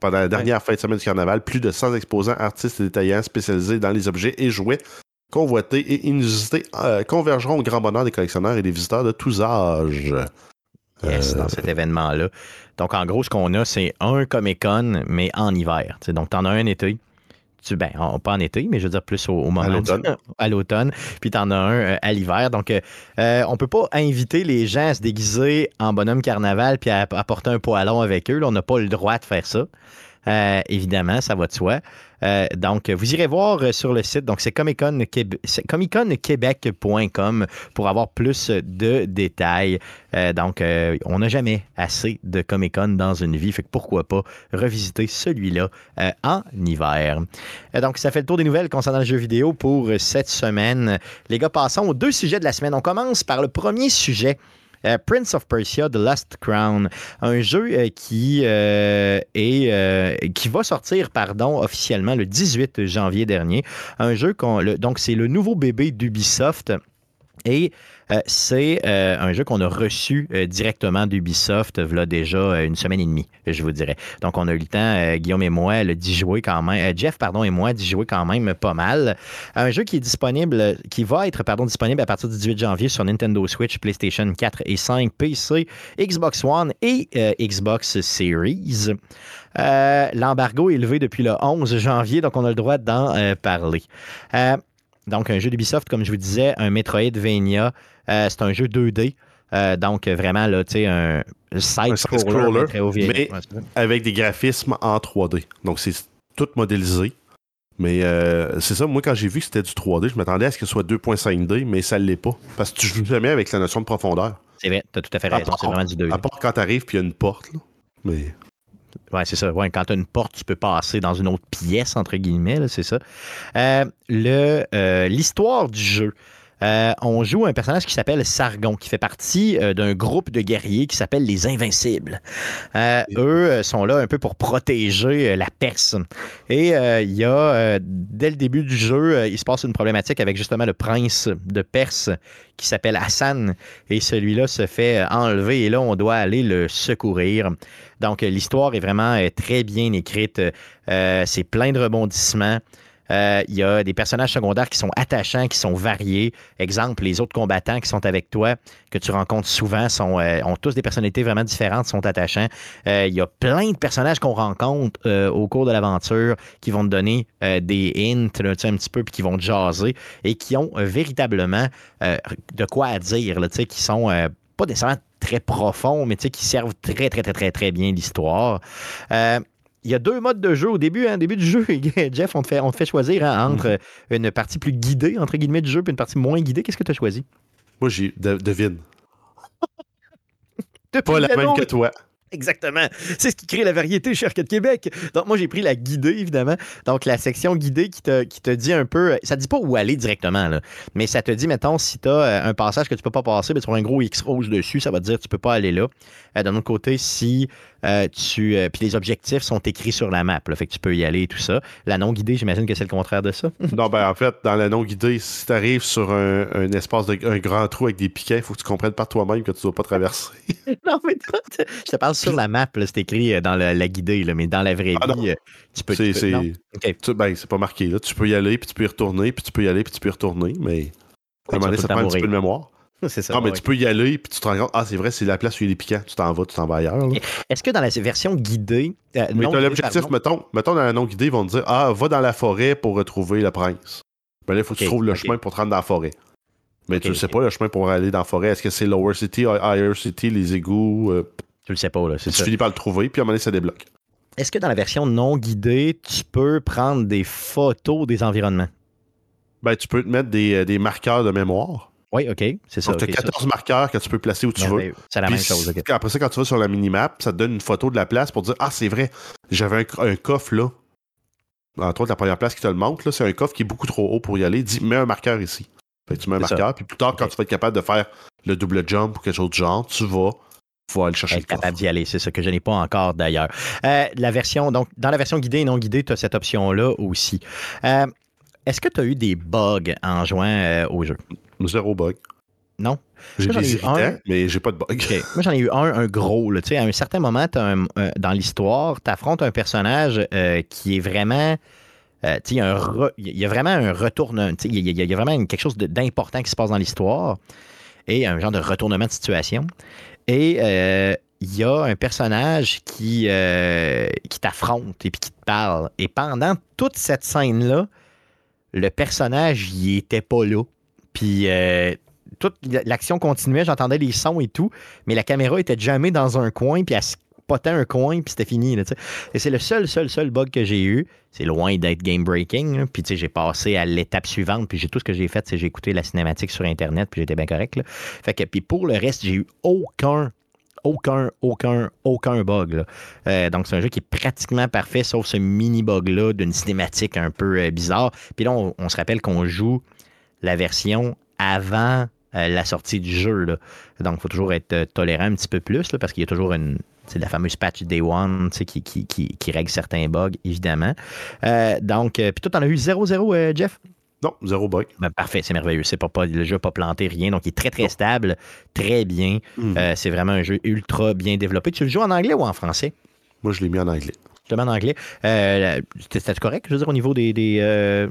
pendant la dernière fin de semaine du carnaval, plus de 100 exposants, artistes et détaillants spécialisés dans les objets et jouets convoités et inusités convergeront au grand bonheur des collectionneurs et des visiteurs de tous âges. Yes, dans cet événement-là. Donc, en gros, ce qu'on a, c'est un Comic-Con, mais en hiver. donc, tu en as un été, tu, ben, pas en été, mais je veux dire plus au, moment à l'automne. Puis tu en as un euh, à l'hiver. Donc, euh, euh, on peut pas inviter les gens à se déguiser en bonhomme carnaval puis à, apporter un poêlon avec eux. Là, on n'a pas le droit de faire ça. évidemment, ça va de soi. Euh, donc, vous irez voir euh, sur le site. Donc, c'est comiconquebec.com pour avoir plus de détails. Euh, donc, on n'a jamais assez de Comic Con dans une vie. Fait que pourquoi pas revisiter celui-là en hiver. donc, ça fait le tour des nouvelles concernant le jeu vidéo pour cette semaine. Les gars, passons aux deux sujets de la semaine. On commence par le premier sujet. Euh, Prince of Persia The Last Crown, un jeu euh, qui, euh, est, qui va sortir pardon, officiellement le 18 janvier dernier. Un jeu, qu'on, donc c'est le nouveau bébé d'Ubisoft. Et c'est euh, un jeu qu'on a reçu euh, directement d'Ubisoft là déjà une semaine et demie, je vous dirais. Donc on a eu le temps, Guillaume et moi, d'y jouer quand même, Jeff pardon et moi d'y jouer quand même pas mal. Un jeu qui est disponible, qui va être pardon disponible à partir du 18 janvier sur Nintendo Switch, PlayStation 4 et 5, PC, Xbox One et Xbox Series. L'embargo est levé depuis le 11 janvier, donc on a le droit d'en parler. Donc, un jeu d'Ubisoft, comme je vous disais, un Metroidvania. Euh, c'est un jeu 2D. Euh, donc, vraiment, là, tu sais, un side-scroller, mais, avec des graphismes en 3D. Donc, c'est tout modélisé. Mais euh, c'est ça, moi, quand j'ai vu que c'était du 3D, je m'attendais à ce que ce soit 2.5D, mais ça ne l'est pas. Parce que tu joues jamais avec la notion de profondeur. C'est vrai, tu as tout à fait raison. C'est vraiment du 2D. À part quand tu arrives puis il y a une porte. Là. Mais. Oui, c'est ça. Ouais, quand tu as une porte, tu peux passer dans une autre pièce, entre guillemets, c'est ça. Euh, l'histoire du jeu. Euh, on joue un personnage qui s'appelle Sargon, qui fait partie euh, d'un groupe de guerriers qui s'appelle les Invincibles. Euh, eux sont là un peu pour protéger la Perse. Et il y a, dès le début du jeu, il se passe une problématique avec justement le prince de Perse qui s'appelle Hassan. Et celui-là se fait enlever et là, on doit aller le secourir. Donc, l'histoire est vraiment très bien écrite. c'est plein de rebondissements. Euh, il y a des personnages secondaires qui sont attachants, qui sont variés. Exemple, les autres combattants qui sont avec toi, que tu rencontres souvent, sont, euh, ont tous des personnalités vraiment différentes, sont attachants. Euh, il y a plein de personnages qu'on rencontre au cours de l'aventure qui vont te donner des hints un petit peu, puis qui vont te jaser et qui ont véritablement de quoi à dire, là, qui sont pas nécessairement très profonds, mais qui servent très, très, très, très, très bien l'histoire il y a deux modes de jeu au début. Hein, début du jeu, Jeff, on te fait, on fait choisir hein, entre mhm. une partie plus guidée, entre guillemets, du jeu, et une partie moins guidée. Qu'est-ce que tu as choisi? Moi, j'ai devine. Pas la même que toi. Exactement. C'est ce qui crée la variété chez Arcade Québec. Donc, moi, j'ai pris la guidée, évidemment. Donc, la section guidée qui te, qui te dit un peu. Ça ne dit pas où aller directement, là, mais ça te dit, mettons, si tu as euh, un passage que tu ne peux pas passer, ben, tu as un gros X rouge dessus, ça va te dire que tu ne peux pas aller là. Euh, d'un autre côté, si euh, tu. puis les objectifs sont écrits sur la map, là, fait que tu peux y aller et tout ça. La non guidée, j'imagine que c'est le contraire de ça. non, ben en fait, dans la non guidée, si tu arrives sur un, espace de un grand trou avec des piquets, il faut que tu comprennes par toi-même que tu ne dois pas traverser. non, mais je te parle sur la map, c'est écrit euh, dans la, guidée, là, mais dans la vraie ah, vie, euh, tu peux. C'est ben, pas marqué. Là. Tu peux y aller, puis tu peux y retourner, puis tu peux y aller, puis tu peux y retourner, mais à un moment donné, ça prend un petit peu de mémoire. C'est ça. Mais tu peux y aller, puis tu te rends compte, ah, c'est vrai, c'est la place où il est piquant. Tu t'en vas, tu t'en vas ailleurs. Est-ce que dans la version guidée. Euh, mais l'objectif, mettons, mettons, dans la non guidée, ils vont te dire, ah, va dans la forêt pour retrouver le prince. Ben là, il faut que tu trouves le chemin pour te rendre dans la forêt. Mais tu ne sais pas le chemin pour aller dans la forêt. Est-ce que c'est Lower City, Higher City, les égouts tu le sais pas, là. Tu finis par le trouver, puis à un moment donné, ça débloque. Est-ce que dans la version non guidée, tu peux prendre des photos des environnements? Ben, tu peux te mettre des, euh, marqueurs de mémoire. Oui, OK, c'est ça. tu as 14 marqueurs que tu peux placer où tu veux. C'est la même chose. Après ça, quand tu vas sur la minimap, ça te donne une photo de la place pour dire Ah, c'est vrai, j'avais un, coffre là. Entre autres, la première place qui te le montre, c'est un coffre qui est beaucoup trop haut pour y aller. Dis, mets un marqueur ici. tu mets un marqueur, puis plus tard, quand tu vas être capable de faire le double jump ou quelque chose de genre, tu vas, faut aller chercher être le coffre. capable d'y aller. C'est ça que je n'ai pas encore d'ailleurs. Euh, la version, donc, dans la version guidée et non guidée, tu as cette option-là aussi. Euh, Est-ce que tu as eu des bugs en jouant euh, au jeu? Zéro bug. Non? J'ai Moi, j'en ai des eu un. irritants, mais j'ai pas de bug. Moi, j'en ai eu un, un gros. Là. Tu sais, À un certain moment, un- euh, dans l'histoire, tu affrontes un personnage euh, qui est vraiment. euh, il y re- y a vraiment un retournement. Il y, a- il y a vraiment une- quelque chose d'important qui se passe dans l'histoire et un genre de retournement de situation. Et il y a un personnage qui, qui t'affronte et puis qui te parle. Et pendant toute cette scène-là, le personnage, il était pas là. Puis euh, toute l'action continuait, j'entendais les sons et tout, mais la caméra était jamais dans un coin, puis elle spotait un coin, puis c'était fini. et c'est le seul, seul, seul bug que j'ai eu. C'est loin d'être game-breaking. Puis j'ai passé à l'étape suivante, puis j'ai tout ce que j'ai fait, c'est j'ai écouté la cinématique sur Internet, puis j'étais bien correct. Fait que, puis pour le reste, j'ai eu aucun aucun, aucun, aucun bug. Euh, donc, c'est un jeu qui est pratiquement parfait, sauf ce mini-bug-là d'une cinématique un peu euh, bizarre. Puis là, on se rappelle qu'on joue la version avant euh, la sortie du jeu. là. Donc, il faut toujours être euh, tolérant un petit peu plus, là, parce qu'il y a toujours une. C'est la fameuse patch Day One qui, qui, qui, qui règle certains bugs, évidemment. Euh, donc, puis toi, t'en as eu 0-0, euh, Jeff? Non, zéro bug. Ben, parfait, c'est merveilleux. C'est pas, pas, le jeu n'a pas planté rien. Donc, il est très, très stable, très bien. Mhm. Euh, c'est vraiment un jeu ultra bien développé. Tu le joues en anglais ou en français? Moi, je l'ai mis en anglais. Je demande en anglais. Euh, C'était correct, je veux dire, au niveau des, des, euh,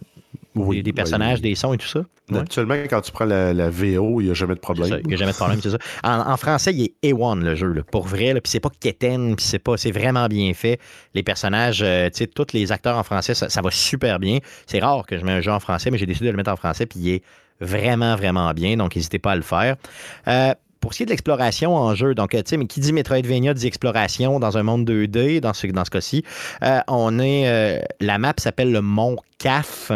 des- des personnages, des sons et tout ça? Ouais. Habituellement, quand tu prends la, la VO, il n'y a jamais de problème. Il n'y a jamais de problème, c'est ça. En, en français, il est A1 le jeu, là, pour vrai. Puis c'est pas quétaine, puis c'est pas, c'est vraiment bien fait. Les personnages, euh, tu sais, tous les acteurs en français, ça, ça va super bien. C'est rare que je mets un jeu en français, mais j'ai décidé de le mettre en français, puis il est vraiment, vraiment bien. Donc, n'hésitez pas à le faire. Euh, pour ce qui est de l'exploration en jeu, donc, euh, tu sais, mais qui dit Metroidvania dit exploration dans un monde 2D, dans ce, dans ce cas-ci. Euh, on est. euh, la map s'appelle le Mont CAF.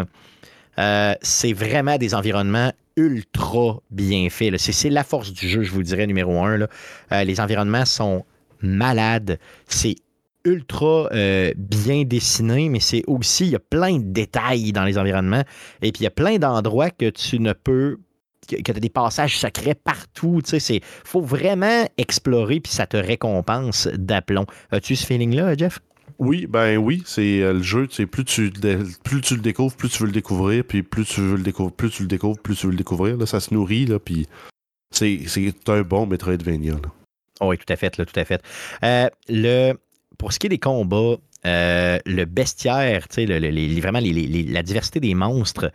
C'est vraiment des environnements ultra bien faits. C'est la force du jeu, je vous dirais, numéro un. les environnements sont malades. C'est ultra bien dessiné, mais c'est aussi, il y a plein de détails dans les environnements. Et puis, il y a plein d'endroits que tu ne peux que tu as des passages secrets partout. Tu sais, c'est faut vraiment explorer, puis ça te récompense d'aplomb. As-tu ce feeling-là, Jeff? Oui, ben oui, c'est euh, le jeu, sais, plus tu, plus tu le découvres, plus tu veux le découvrir, puis plus tu veux le découvrir, plus tu le découvres, plus tu veux le découvrir, là, ça se nourrit, là, puis c'est c'est un bon Metroidvania, là. Oh oui, tout à fait, là, tout à fait. Euh, le, pour ce qui est des combats, euh, le bestiaire, tu sais, le- le- les- vraiment les- la diversité des monstres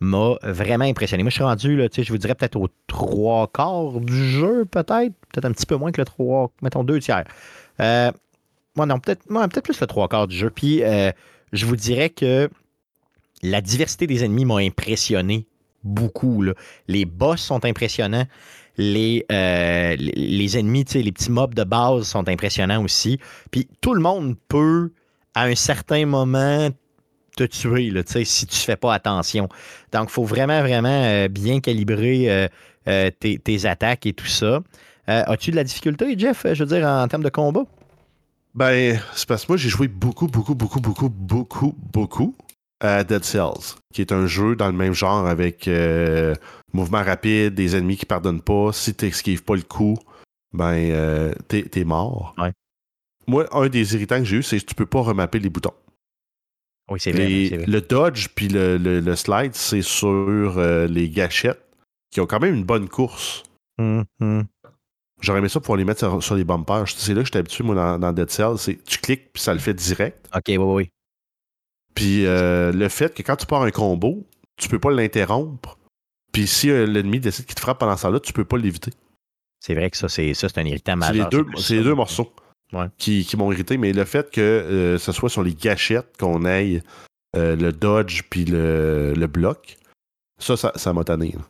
m'a vraiment impressionné. Moi, je suis rendu, là, je vous dirais peut-être aux trois quarts du jeu, peut-être. Peut-être un petit peu moins que le trois, mettons deux tiers. Euh, moi, non, peut-être peut-être plus le trois quarts du jeu. Puis, euh, je vous dirais que la diversité des ennemis m'a impressionné beaucoup. Les boss sont impressionnants. Les, euh, les- ennemis, les petits mobs de base sont impressionnants aussi. Puis tout le monde peut, à un certain moment, te tuer, là, tu sais, si tu fais pas attention. Donc, il faut vraiment, vraiment euh, bien calibrer euh, euh, tes, tes attaques et tout ça. As-tu de la difficulté, Jeff, je veux dire, en termes de combat? Ben, c'est parce que moi, j'ai joué beaucoup, beaucoup, beaucoup, beaucoup, beaucoup, beaucoup à Dead Cells, qui est un jeu dans le même genre avec mouvement rapide, des ennemis qui pardonnent pas. Si tu n'esquives pas le coup, ben, t'es t'es mort. Ouais. Moi, un des irritants que j'ai eu, c'est que tu peux pas remapper les boutons. Oui, c'est vrai. Le dodge puis le, le- le slide, c'est sur euh, les gâchettes qui ont quand même une bonne course. Hum. J'aurais aimé ça pour les mettre sur, sur les bumpers. C'est là que j'étais habitué, moi, dans, dans Dead. C'est tu cliques puis ça le fait direct. OK, oui, oui. Puis euh, le fait que quand tu pars un combo, tu peux pas l'interrompre. Puis si euh, l'ennemi décide qu'il te frappe pendant ça là, tu peux pas l'éviter. C'est vrai que ça, c'est ça, c'est un irritant C'est les majeur. c'est les deux morceaux Ouais. qui, qui m'ont irrité. Mais le fait que euh, ce soit sur les gâchettes qu'on aille euh, le dodge puis le, le bloc, ça, ça, ça m'a tanné. là.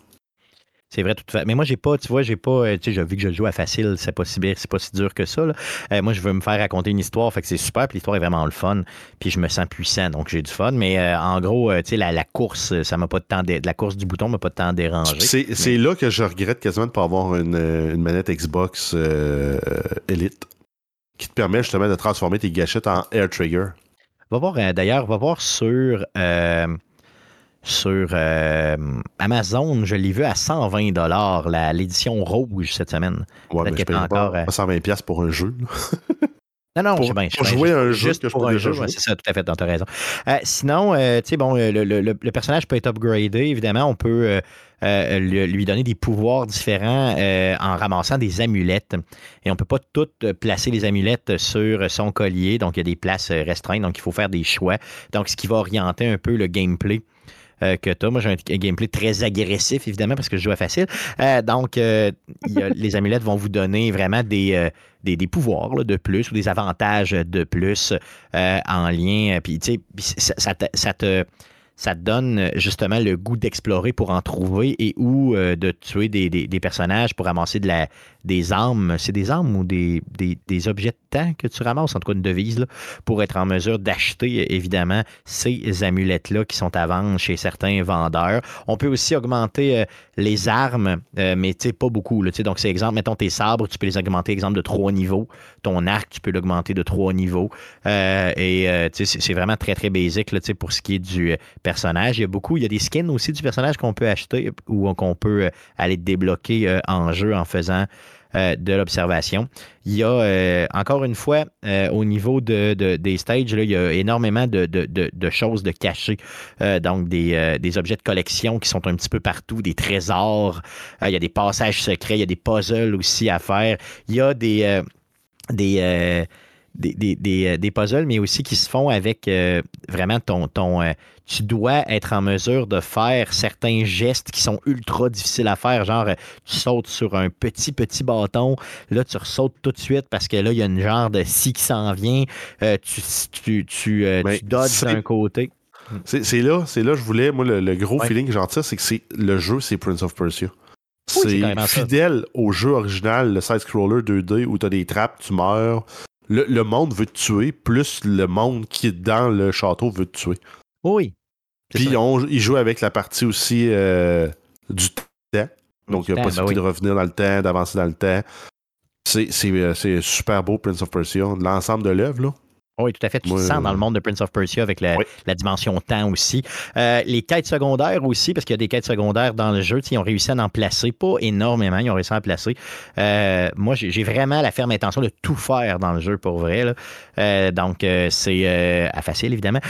C'est vrai, tout à fait. Mais moi, j'ai pas, tu vois, j'ai pas, euh, tu sais, vu que je joue à facile, c'est pas si bien, c'est pas si dur que ça. là. Euh, moi, je veux me faire raconter une histoire, fait que c'est super, puis l'histoire est vraiment le fun, puis je me sens puissant, donc j'ai du fun. Mais euh, en gros, euh, tu sais, la, la course, ça m'a pas de temps, dé- la course du bouton m'a pas de temps dérangé. C'est c'est là que je regrette quasiment de ne pas avoir une, une manette Xbox Elite qui te permet justement de transformer tes gâchettes en Air Trigger. Va voir, euh, d'ailleurs, va voir sur, euh, sur euh, Amazon. Je l'ai vu à 120 l'édition rouge cette semaine. Ouais, mais je paye encore, pas 120 pour un jeu. Non, non, pour, bien. Pour jouer un jeu juste pour un jeu, c'est ça, tout à fait, tu as raison. Euh, sinon, euh, tu sais, bon, le, le, le, personnage peut être upgradé, évidemment. On peut euh, lui donner des pouvoirs différents en ramassant des amulettes. Et on ne peut pas toutes placer les amulettes sur son collier, donc il y a des places restreintes, donc il faut faire des choix. Donc, ce qui va orienter un peu le gameplay. que tu as. Moi, j'ai un gameplay très agressif, évidemment, parce que je joue à facile. donc, les amulettes vont vous donner vraiment des, pouvoirs de plus ou des avantages de plus euh, en lien. Puis, tu sais, ça, te, ça te donne justement le goût d'explorer pour en trouver et ou euh, de tuer des, des, personnages pour ramasser de la, des armes. C'est des armes ou des, des, objets de temps que tu ramasses, en tout cas une devise, là, pour être en mesure d'acheter évidemment ces amulettes-là qui sont à vendre chez certains vendeurs. On peut aussi augmenter euh, les armes, euh, mais pas beaucoup. Là, donc, c'est exemple, mettons tes sabres, tu peux les augmenter, exemple, de trois niveaux. Ton arc, tu peux l'augmenter de trois niveaux. Euh, et c'est vraiment très, très basique là, pour ce qui est du personnage. Il y a beaucoup, il y a des skins aussi du personnage qu'on peut acheter ou qu'on peut aller débloquer en jeu en faisant euh, de l'observation. Il y a, euh, encore une fois, euh, au niveau de, des stages, il y a énormément de, choses de cachées. donc, des, objets de collection qui sont un petit peu partout, des trésors. il y a des passages secrets, il y a des puzzles aussi à faire. Il y a des des, des, puzzles, mais aussi qui se font avec vraiment ton, ton, tu dois être en mesure de faire certains gestes qui sont ultra difficiles à faire. Genre, tu sautes sur un petit, petit bâton. Là, tu ressautes tout de suite parce que là, il y a une genre de scie qui s'en vient. Euh, tu, tu, tu, euh, dodges d'un côté. C'est là, c'est là, je voulais, moi, le, gros feeling que j'en tire, c'est que c'est le jeu, c'est Prince of Persia. c'est fidèle au jeu original, le side-scroller 2D où tu as des trappes, tu meurs. Le, le, monde veut te tuer, plus le monde qui est dans le château veut te tuer. Oui. Puis il joue avec la partie aussi euh, du temps. Donc il y a ben possibilité de revenir dans le temps, d'avancer dans le temps. Euh, c'est super beau, Prince of Persia. L'ensemble de l'œuvre, là. Oui, tout à fait. Tu te sens dans le monde de Prince of Persia avec la, dimension temps aussi. Euh, les quêtes secondaires aussi, parce qu'il y a des quêtes secondaires dans le jeu. Ils ont réussi à en placer, pas énormément, ils ont réussi à en placer. Euh, moi, j'ai vraiment la ferme intention de tout faire dans le jeu pour vrai. Euh, donc, c'est à facile, évidemment.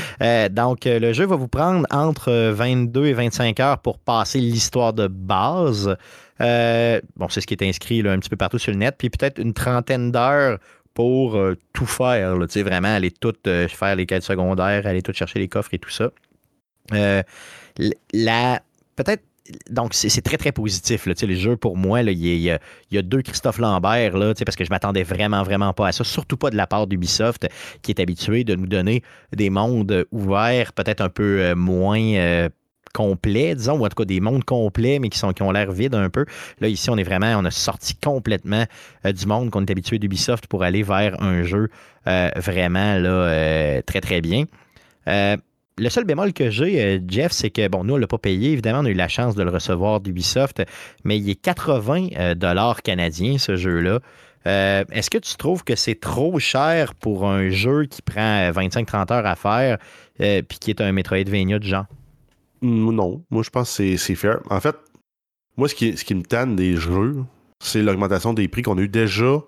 donc, le jeu va vous prendre entre 22 et 25 heures pour passer l'histoire de base. bon, c'est ce qui est inscrit un petit peu partout sur le net. Puis peut-être une trentaine d'heures pour euh, tout faire, vraiment aller tout euh, faire les quêtes secondaires, aller tout chercher les coffres et tout ça. Euh, la, peut-être donc, c'est très, très positif. Là. Les jeux, pour moi, il y, a deux Christophe Lambert, là, parce que je m'attendais vraiment, vraiment pas à ça. Surtout pas de la part d'Ubisoft, qui est habitué de nous donner des mondes ouverts, peut-être un peu moins complets, disons, ou en tout cas des mondes complets, mais qui, sont, qui ont l'air vides un peu. Là, ici, on est vraiment, on a sorti complètement euh, du monde qu'on est habitué d'Ubisoft pour aller vers un jeu euh, vraiment là, euh, très, très bien. le seul bémol que j'ai, Jeff, c'est que, bon, nous, on ne l'a pas payé. Évidemment, on a eu la chance de le recevoir d'Ubisoft, mais il est 80 dollars canadiens, ce jeu-là. Est-ce que tu trouves que c'est trop cher pour un jeu qui prend 25-30 heures à faire, puis qui est un Metroidvania du genre? Non, moi je pense que c'est fair. En fait, moi ce qui, ce qui me tanne des jeux, c'est l'augmentation des prix qu'on a eu déjà.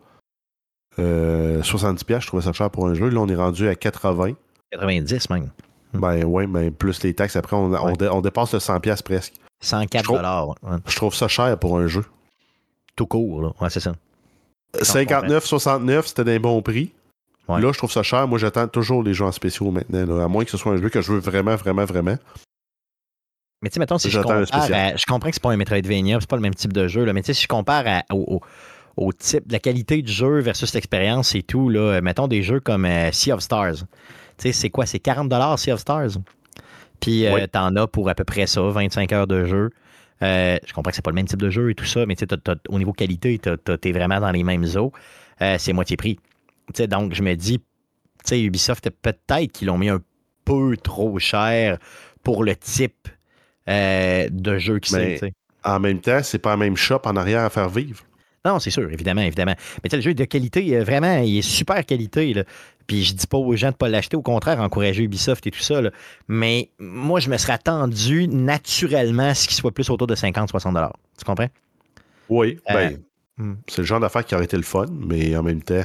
70$, euh, je trouvais ça cher pour un jeu. Là, on est rendu à 80. 90 même. Ben oui, ben plus les taxes. Après, on, on, dépasse le 100$ presque. 104 dollars. Je trouve ça cher pour un jeu. Tout court, là. Ouais, c'est ça. 59, 69, c'était un bon prix. Là, je trouve ça cher. Moi, j'attends toujours les jeux en spéciaux maintenant. À moins que ce soit un jeu que je veux vraiment, vraiment, vraiment. Mais tu sais, mettons, si je compare je comprends que c'est pas un Metroidvania, c'est pas le même type de jeu, là, mais tu sais, si je compare au, type, de la qualité du jeu versus l'expérience et tout, là, mettons des jeux comme euh, Sea of Stars. Tu sais, c'est quoi? C'est 40 Sea of Stars? Puis euh, t'en as pour à peu près ça, 25 heures de jeu. Euh, je comprends que c'est pas le même type de jeu et tout ça, mais tu sais, au niveau qualité, t'es vraiment dans les mêmes eaux. c'est moitié prix. Tu sais, donc, je me dis, tu sais, Ubisoft, peut-être qu'ils l'ont mis un peu trop cher pour le type euh, de jeu qui c'est. En même temps, c'est pas la même shop en arrière à faire vivre. Non, c'est sûr, évidemment, évidemment. Mais le jeu est de qualité, euh, vraiment, il est super qualité. Là. Puis je dis pas aux gens de pas l'acheter, au contraire, encourager Ubisoft et tout ça. là. Mais moi, je me serais attendu naturellement à ce qu'il soit plus autour de 50-60 Tu comprends? Oui, Euh, ben, hmm. c'est le genre d'affaire qui aurait été le fun, mais en même temps.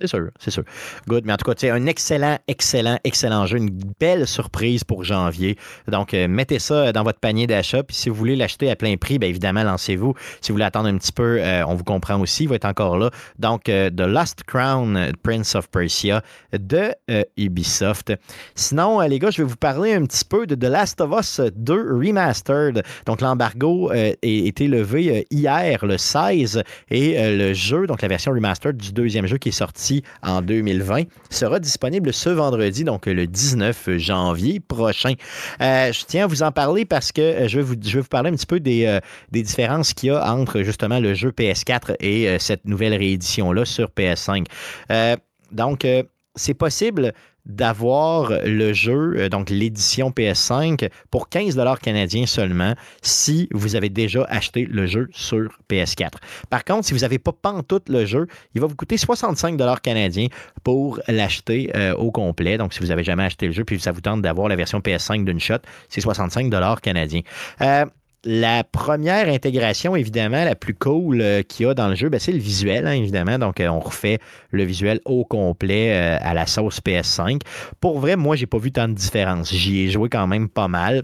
C'est sûr, c'est sûr. Good. Mais en tout cas, un excellent, excellent, excellent jeu. Une belle surprise pour janvier. Donc, euh, mettez ça dans votre panier d'achat. Puis si vous voulez l'acheter à plein prix, bien évidemment, lancez-vous. Si vous voulez attendre un petit peu, euh, on vous comprend aussi. Il va être encore là. Donc, euh, The Lost Crown, Prince of Persia de Ubisoft. Sinon, les gars, je vais vous parler un petit peu de The Last of Us 2 Remastered. Donc, l'embargo a été levé hier, le 16, et le jeu, donc la version remastered du deuxième jeu qui est sorti en 2020, sera disponible ce vendredi, donc le 19 janvier prochain. Euh, je tiens à vous en parler parce que euh, je vais vous, parler un petit peu des, euh, des différences qu'il y a entre justement le jeu PS4 et cette nouvelle réédition-là sur PS5. Euh, donc, c'est possible d'avoir le jeu, euh, donc l'édition PS5, pour 15 canadiens seulement si vous avez déjà acheté le jeu sur PS4. Par contre, si vous n'avez pas pantoute le jeu, il va vous coûter 65 canadiens pour l'acheter euh, au complet. Donc, si vous n'avez jamais acheté le jeu puis ça vous tente d'avoir la version PS5 d'une shot, c'est 65 canadiens. Euh, la première intégration, évidemment, la plus cool euh, qu'il y a dans le jeu, ben, c'est le visuel, hein, évidemment. Donc, euh, on refait le visuel au complet euh, à la sauce PS5. Pour vrai, moi, j'ai pas vu tant de différence. J'y ai joué quand même pas mal.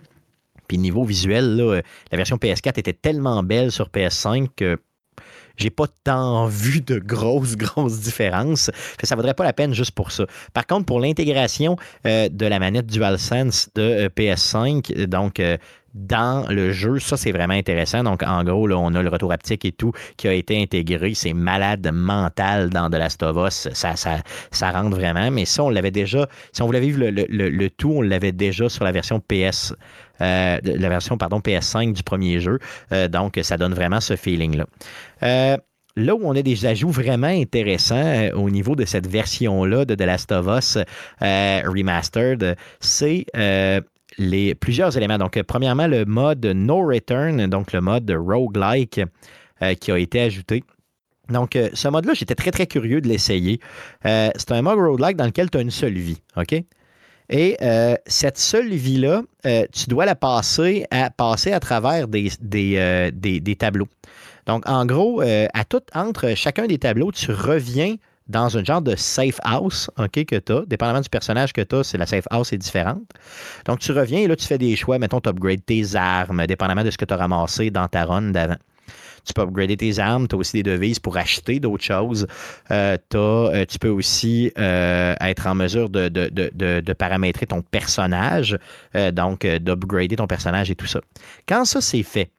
Puis niveau visuel, la version PS4 était tellement belle sur PS5 que j'ai pas tant vu de grosses, grosses différences. Fait ça vaudrait pas la peine juste pour ça. Par contre, pour l'intégration de la manette DualSense de euh, PS5, euh, donc dans le jeu, ça c'est vraiment intéressant. Donc en gros, là, on a le retour haptique et tout qui a été intégré. C'est malade mental dans The Last of Us. Ça, ça, rentre vraiment. Mais ça, on l'avait déjà. Si on voulait vivre le, le- tout, on l'avait déjà sur la version PS. euh, la version pardon, PS5 du premier jeu. Euh, donc, ça donne vraiment ce feeling-là. Euh, Là où on a des ajouts vraiment intéressants au niveau de cette version-là de The Last of Us Remastered, c'est les, plusieurs éléments. Donc, euh, premièrement, le mode No Return, donc le mode roguelike euh, qui a été ajouté. Donc, euh, ce mode-là, j'étais très, très curieux de l'essayer. C'est un mode roguelike dans lequel tu as une seule vie, OK? Et cette seule vie-là, tu dois la passer à, passer à travers des, des, des- des tableaux. Donc, en gros, à tout, entre chacun des tableaux, tu reviens dans un genre de safe house OK, que tu as. Dépendamment du personnage que tu as, la safe house est différente. Donc, tu reviens et là, tu fais des choix. Mettons, tu upgrades tes armes, dépendamment de ce que tu as ramassé dans ta run d'avant. Tu peux upgrader tes armes, tu as aussi des devises pour acheter d'autres choses. Euh, euh, tu peux aussi euh, être en mesure de, de- de- de- paramétrer ton personnage, donc d'upgrader ton personnage et tout ça. Quand ça c'est fait,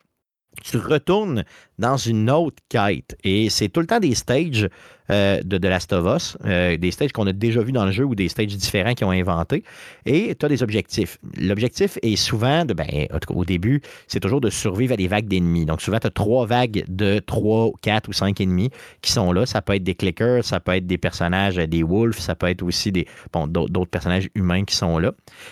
tu retournes dans une autre quête et c'est tout le temps des stages euh, de The Last of Us, euh, des stages qu'on a déjà vus dans le jeu ou des stages différents qu'ils ont inventés et tu as des objectifs. L'objectif est souvent, de, ben, au début, c'est toujours de survivre à des vagues d'ennemis. Donc souvent, tu as trois vagues de trois, quatre ou cinq ennemis qui sont là. Ça peut être des clickers, ça peut être des personnages, euh, des wolves, ça peut être aussi des bon, d'autres personnages humains qui sont là.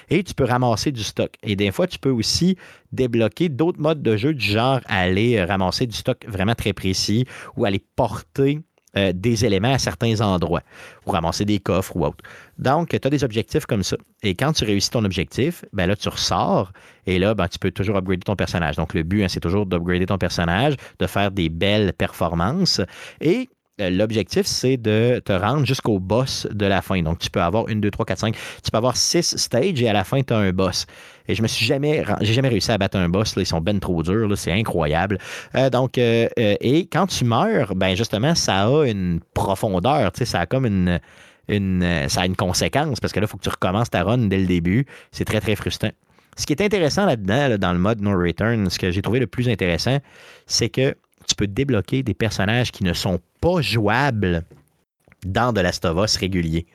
Et tu peux ramasser du stock. Et des fois, tu peux aussi débloquer d'autres modes de jeu du genre aller ramasser du stock vraiment très précis ou aller porter euh, des éléments à certains endroits ou ramasser des coffres ou autre. Donc, tu as des objectifs comme ça. Et quand tu réussis ton objectif, ben là, tu ressors et là, ben, tu peux toujours upgrader ton personnage. Donc, le but, hein, c'est toujours d'upgrader ton personnage, de faire des belles performances. Et l'objectif, c'est de te rendre jusqu'au boss de la fin. Donc, tu peux avoir une, deux, trois, quatre, cinq. Tu peux avoir six stages et à la fin, tu as un boss. Et je me suis jamais, j'ai jamais réussi à battre un boss. là. Ils sont ben trop durs. C'est incroyable. Euh, donc, euh, euh, et quand tu meurs, ben justement, ça a une profondeur. Tu sais, ça a comme une, une, euh, ça a une conséquence parce que là, il faut que tu recommences ta run dès le début. C'est très, très frustrant. Ce qui est intéressant là-dedans, là, dans le mode No Return, ce que j'ai trouvé le plus intéressant, c'est que peux débloquer des personnages qui ne sont pas jouables dans de Last of Us régulier.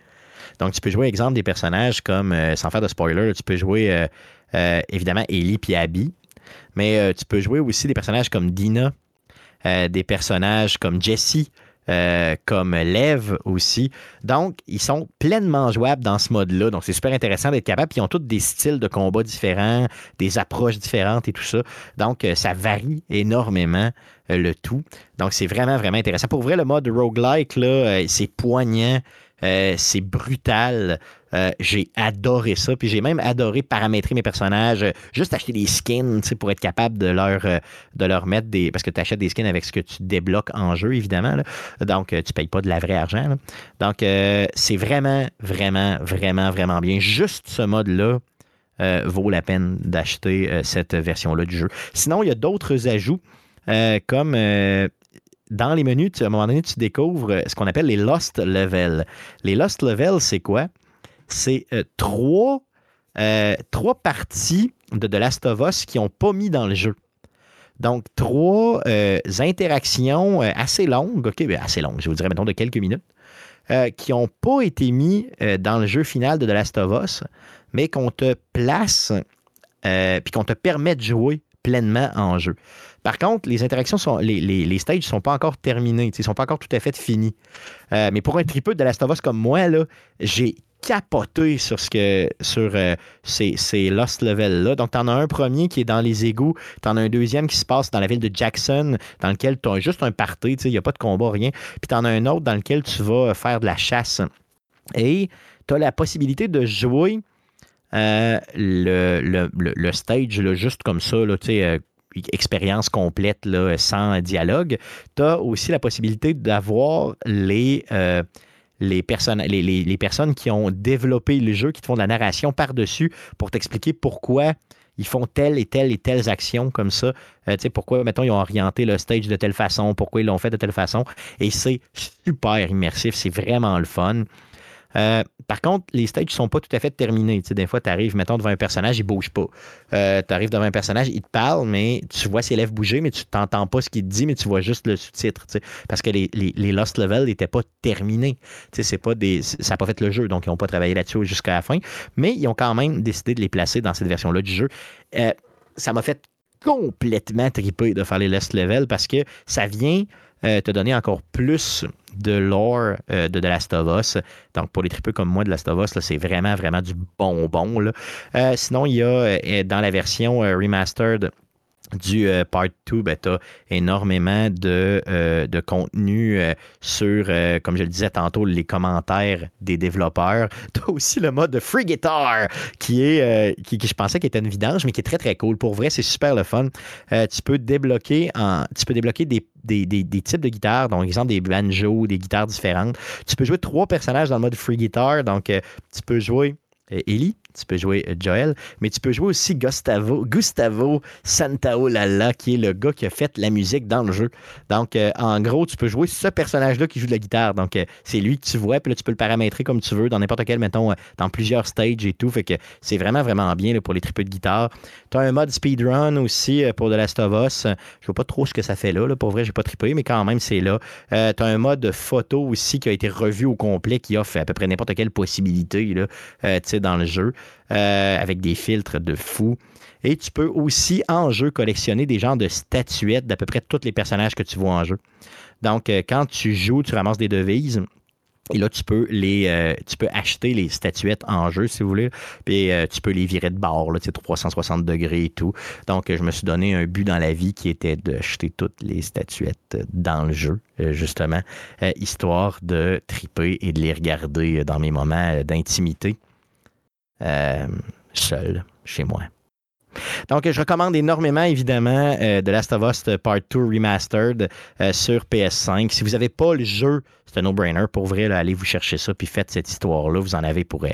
Donc, tu peux jouer, exemple, des personnages comme, euh, sans faire de spoiler, tu peux jouer euh, euh, évidemment Ellie puis Abby, mais tu peux jouer aussi des personnages comme Dina, des personnages comme Jessie, euh, comme Lev aussi. Donc, ils sont pleinement jouables dans ce mode-là. Donc, c'est super intéressant d'être capable. Ils ont tous des styles de combat différents, des approches différentes et tout ça. Donc, euh, ça varie énormément euh, le tout. Donc, c'est vraiment, vraiment intéressant. Pour vrai, le mode roguelike, là, c'est poignant. Euh, c'est brutal. Euh, j'ai adoré ça. Puis j'ai même adoré paramétrer mes personnages. juste acheter des skins pour être capable de leur, de leur mettre des. Parce que tu achètes des skins avec ce que tu débloques en jeu, évidemment. Donc, tu ne payes pas de la vraie argent. Donc, c'est vraiment, vraiment, vraiment, vraiment bien. Juste ce mode-là. vaut la peine d'acheter cette version-là du jeu. Sinon, il y a d'autres ajouts. comme dans les menus, à un moment donné, tu découvres euh, ce qu'on appelle les Lost Levels. Les Lost Levels, c'est quoi? C'est euh, euh, trois, parties de The Last of Us qui n'ont pas mis dans le jeu. Donc, trois interactions assez longues, OK, ben, assez longues, je vous dirais, mettons, de quelques minutes, qui n'ont pas été mis dans le jeu final de The Last of Us, mais qu'on te place, puis qu'on te permet de jouer pleinement en jeu. Par contre, les interactions sont. Les, stages ne sont pas encore terminés, ils ne sont pas encore tout à fait finis. Euh, mais pour un tripeux de la Us comme moi, là, j'ai capoté sur ce que euh, ces, Lost Levels-là. Donc, tu en as un premier qui est dans les égouts, tu en as un deuxième qui se passe dans la ville de Jackson, dans lequel tu as juste un party, il n'y a pas de combat, rien. Puis tu en as un autre dans lequel tu vas faire de la chasse. Et tu as la possibilité de jouer euh, le, le, le, stage juste comme ça, là, expérience complète sans dialogue, tu as aussi la possibilité d'avoir les, euh, les, personnes qui ont développé le jeu, qui te font de la narration par-dessus pour t'expliquer pourquoi ils font telle et telle et telles actions comme ça. Euh, tu sais, pourquoi, mettons, ils ont orienté le stage de telle façon, pourquoi ils l'ont fait de telle façon. Et c'est super immersif, c'est vraiment le fun. Euh, par contre, les stages ne sont pas tout à fait terminés. Des fois, tu arrives, mettons, devant un personnage, il ne bouge pas. Euh, tu arrives devant un personnage, il te parle, mais tu vois ses lèvres bouger, mais tu t'entends pas ce qu'il te dit, mais tu vois juste le sous-titre. Parce que les, Lost Levels n'étaient pas terminés. Pas des, ça n'a pas fait le jeu, donc ils n'ont pas travaillé là-dessus jusqu'à la fin. Mais ils ont quand même décidé de les placer dans cette version-là du jeu. Euh, ça m'a fait complètement triper de faire les Lost Levels parce que ça vient te donner encore plus de lore euh, de The Last of Us. Donc, pour les tripeux comme moi de The Last of Us, c'est vraiment, vraiment du bonbon. Là. Euh, sinon, il y a euh, dans la version remastered du Part 2, ben, tu as énormément de, de contenu sur, comme je le disais tantôt, les commentaires des développeurs. Tu as aussi le mode Free Guitar, qui est, qui, je pensais qu'il était une vidange, mais qui est très, très cool. Pour vrai, c'est super le fun. tu peux débloquer des types de guitares, donc exemple des banjos, des guitares différentes. Tu peux jouer trois personnages dans le mode free guitar, donc euh, tu peux jouer euh, Ellie, tu peux jouer euh, Joel, mais tu peux jouer aussi Gustavo, Gustavo Santaolalla, qui est le gars qui a fait la musique dans le jeu. Donc, euh, en gros, tu peux jouer ce personnage-là qui joue de la guitare. Donc, c'est lui que tu vois, puis là, tu peux le paramétrer comme tu veux dans n'importe quel, mettons, dans plusieurs stages et tout. Fait que c'est vraiment, vraiment bien pour les tripes de guitare. Tu as un mode speedrun aussi pour The Last of Us. Je vois pas trop ce que ça fait là. Pour vrai, j'ai pas trippé, mais quand même, c'est là. tu as un mode photo aussi qui a été revu au complet, qui offre à peu près n'importe quelle possibilité là, dans le jeu, euh, avec des filtres de fou. Et tu peux aussi en jeu collectionner des genres de statuettes d'à peu près tous les personnages que tu vois en jeu. Donc, euh, quand tu joues, tu ramasses des devises. Et là, tu peux les, euh, tu peux acheter les statuettes en jeu, si vous voulez. Puis tu peux les virer de bord, là, 360 degrés et tout. Donc, je me suis donné un but dans la vie qui était d'acheter toutes les statuettes dans le jeu, justement, histoire de triper et de les regarder dans mes moments d'intimité. Euh, seul chez moi. Donc, je recommande énormément, évidemment, euh, The Last of Us Part 2 Remastered euh, sur PS5. Si vous n'avez pas le jeu, c'est un no-brainer. Pour vrai, allez vous chercher ça, puis faites cette histoire-là. Vous en avez pour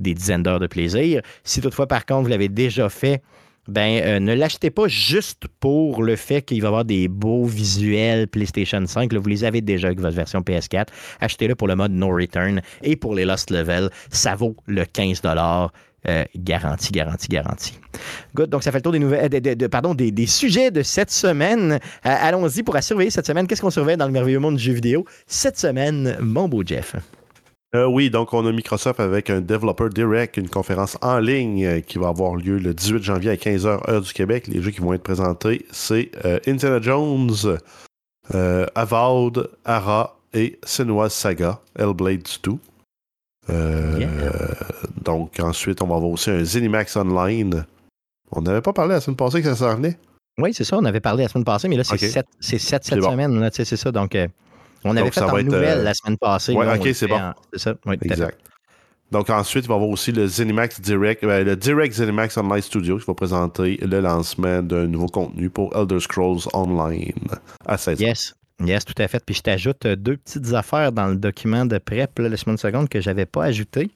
des dizaines d'heures de plaisir. Si toutefois, par contre, vous l'avez déjà fait, ben euh, ne l'achetez pas juste pour le fait qu'il va y avoir des beaux visuels PlayStation 5. vous les avez déjà avec votre version PS4. Achetez-le pour le mode No Return et pour les Lost Level. Ça vaut le 15 euh, garantie, garantie, garantie. Good. Donc, ça fait le tour des nouvelles, euh, pardon, des, sujets de cette semaine. Allons-y pour surveiller cette semaine. Qu'est-ce qu'on surveille dans le merveilleux monde du jeu vidéo? Cette semaine, mon beau Jeff? Euh, oui, donc on a Microsoft avec un Developer Direct, une conférence en ligne euh, qui va avoir lieu le 18 janvier à 15h heure du Québec. Les jeux qui vont être présentés, c'est euh, Indiana Jones, Avowed, Ara et Senua's Saga, Hellblade 2. Donc ensuite, on va avoir aussi un Zenimax Online. On n'avait pas parlé la semaine passée que ça s'en venait? Oui, c'est ça, on avait parlé la semaine passée, mais là, c'est 7 cette semaine, c'est ça. Donc, On avait Donc, fait en nouvelle euh, la semaine passée. ouais, Là, ok, c'est bon. en- C'est ça. Oui. Exact. Donc ensuite, il va y avoir aussi le Zenimax Direct, euh, le Direct Zenimax Online Studio qui va présenter le lancement d'un nouveau contenu pour Elder Scrolls Online à 16 Yes. Yes, tout à fait. Puis je t'ajoute euh, deux petites affaires dans le document de prep, là, laisse-moi une seconde, que je n'avais pas ajouté.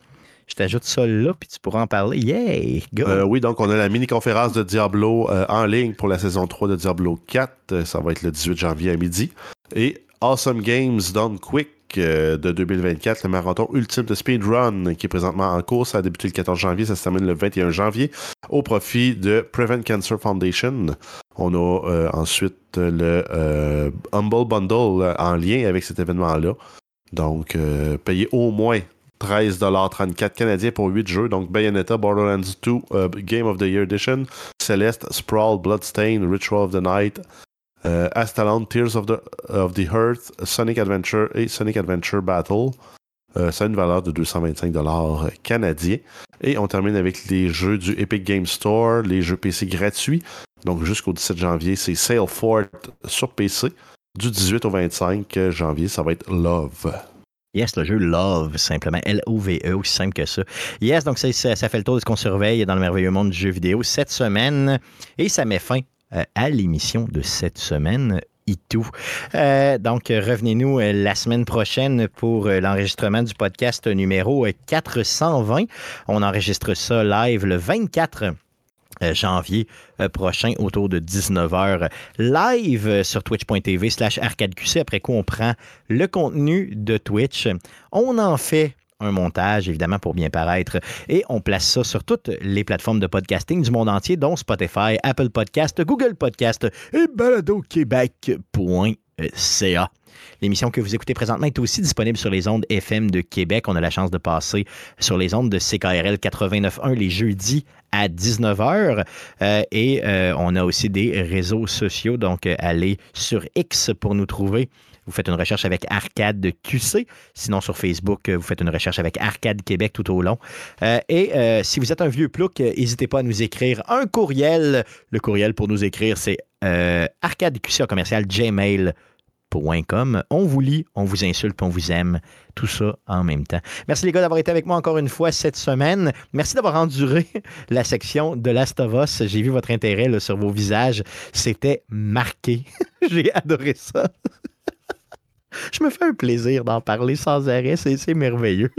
Je t'ajoute ça là, puis tu pourras en parler. Yay! Go! Euh, oui, donc on a la mini-conférence de Diablo euh, en ligne pour la saison 3 de Diablo 4. Euh, ça va être le 18 janvier à midi. Et Awesome Games Done Quick euh, de 2024, le marathon ultime de speedrun qui est présentement en cours. Ça a débuté le 14 janvier, ça se termine le 21 janvier au profit de Prevent Cancer Foundation. On a euh, ensuite le euh, Humble Bundle en lien avec cet événement-là. Donc, euh, payer au moins 13,34$ canadiens pour 8 jeux. Donc, Bayonetta, Borderlands 2, euh, Game of the Year Edition, Celeste, Sprawl, Bloodstain, Ritual of the Night, euh, Tears of the, of the Earth, Sonic Adventure et Sonic Adventure Battle. Euh, ça a une valeur de 225$ canadiens. Et on termine avec les jeux du Epic Game Store, les jeux PC gratuits. Donc, jusqu'au 17 janvier, c'est Sail Fort sur PC. Du 18 au 25 janvier, ça va être Love. Yes, le jeu Love, simplement. L-O-V-E, aussi simple que ça. Yes, donc ça, fait le tour de ce qu'on surveille dans le merveilleux monde du jeu vidéo cette semaine. Et ça met fin à l'émission de cette semaine. Et tout. Euh, donc, euh, revenez-nous euh, la semaine prochaine pour euh, l'enregistrement du podcast numéro euh, 420. On enregistre ça live le 24 euh, janvier euh, prochain autour de 19h live euh, sur twitch.tv slash arcadeqc après quoi on prend le contenu de Twitch on en fait un montage, évidemment, pour bien paraître. Et on place ça sur toutes les plateformes de podcasting du monde entier, dont Spotify, Apple Podcast, Google Podcast et baladoquebec.ca. L'émission que vous écoutez présentement est aussi disponible sur les ondes FM de Québec. On a la chance de passer sur les ondes de CKRL 89.1 les jeudis à 19h. Euh, et euh, on a aussi des réseaux sociaux. Donc, euh, allez sur X pour nous trouver. Vous faites une recherche avec Arcade QC. Sinon, sur Facebook, euh, vous faites une recherche avec Arcade Québec tout au long. Euh, et euh, si vous êtes un vieux plouc, n'hésitez pas à nous écrire un courriel. Le courriel pour nous écrire, c'est euh, arcadeqc commercial gmail.com. On vous lit, on vous insulte, on vous aime. Tout ça en même temps. Merci les gars d'avoir été avec moi encore une fois cette semaine. Merci d'avoir enduré la section de Last of Us. J'ai vu votre intérêt sur vos visages. C'était marqué. J'ai adoré ça. Je me fais un plaisir d'en parler sans arrêt. C'est merveilleux.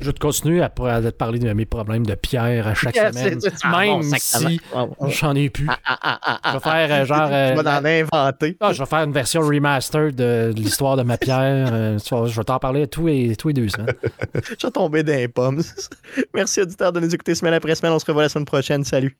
Je vais te continuer à, à te parler de mes problèmes de pierre à chaque Yeah, semaine. ah, bon, Même si j'en ai plus. ah, ah, ah, Je vais faire euh, genre. Tu vas en inventer. je vais faire une version remaster de, de l'histoire de ma pierre. euh, je vais t'en parler tous les, tous les deux semaines. Je vais tomber dans les pommes. Merci, auditeurs, de nous écouter semaine après semaine. On se revoit la semaine prochaine. Salut.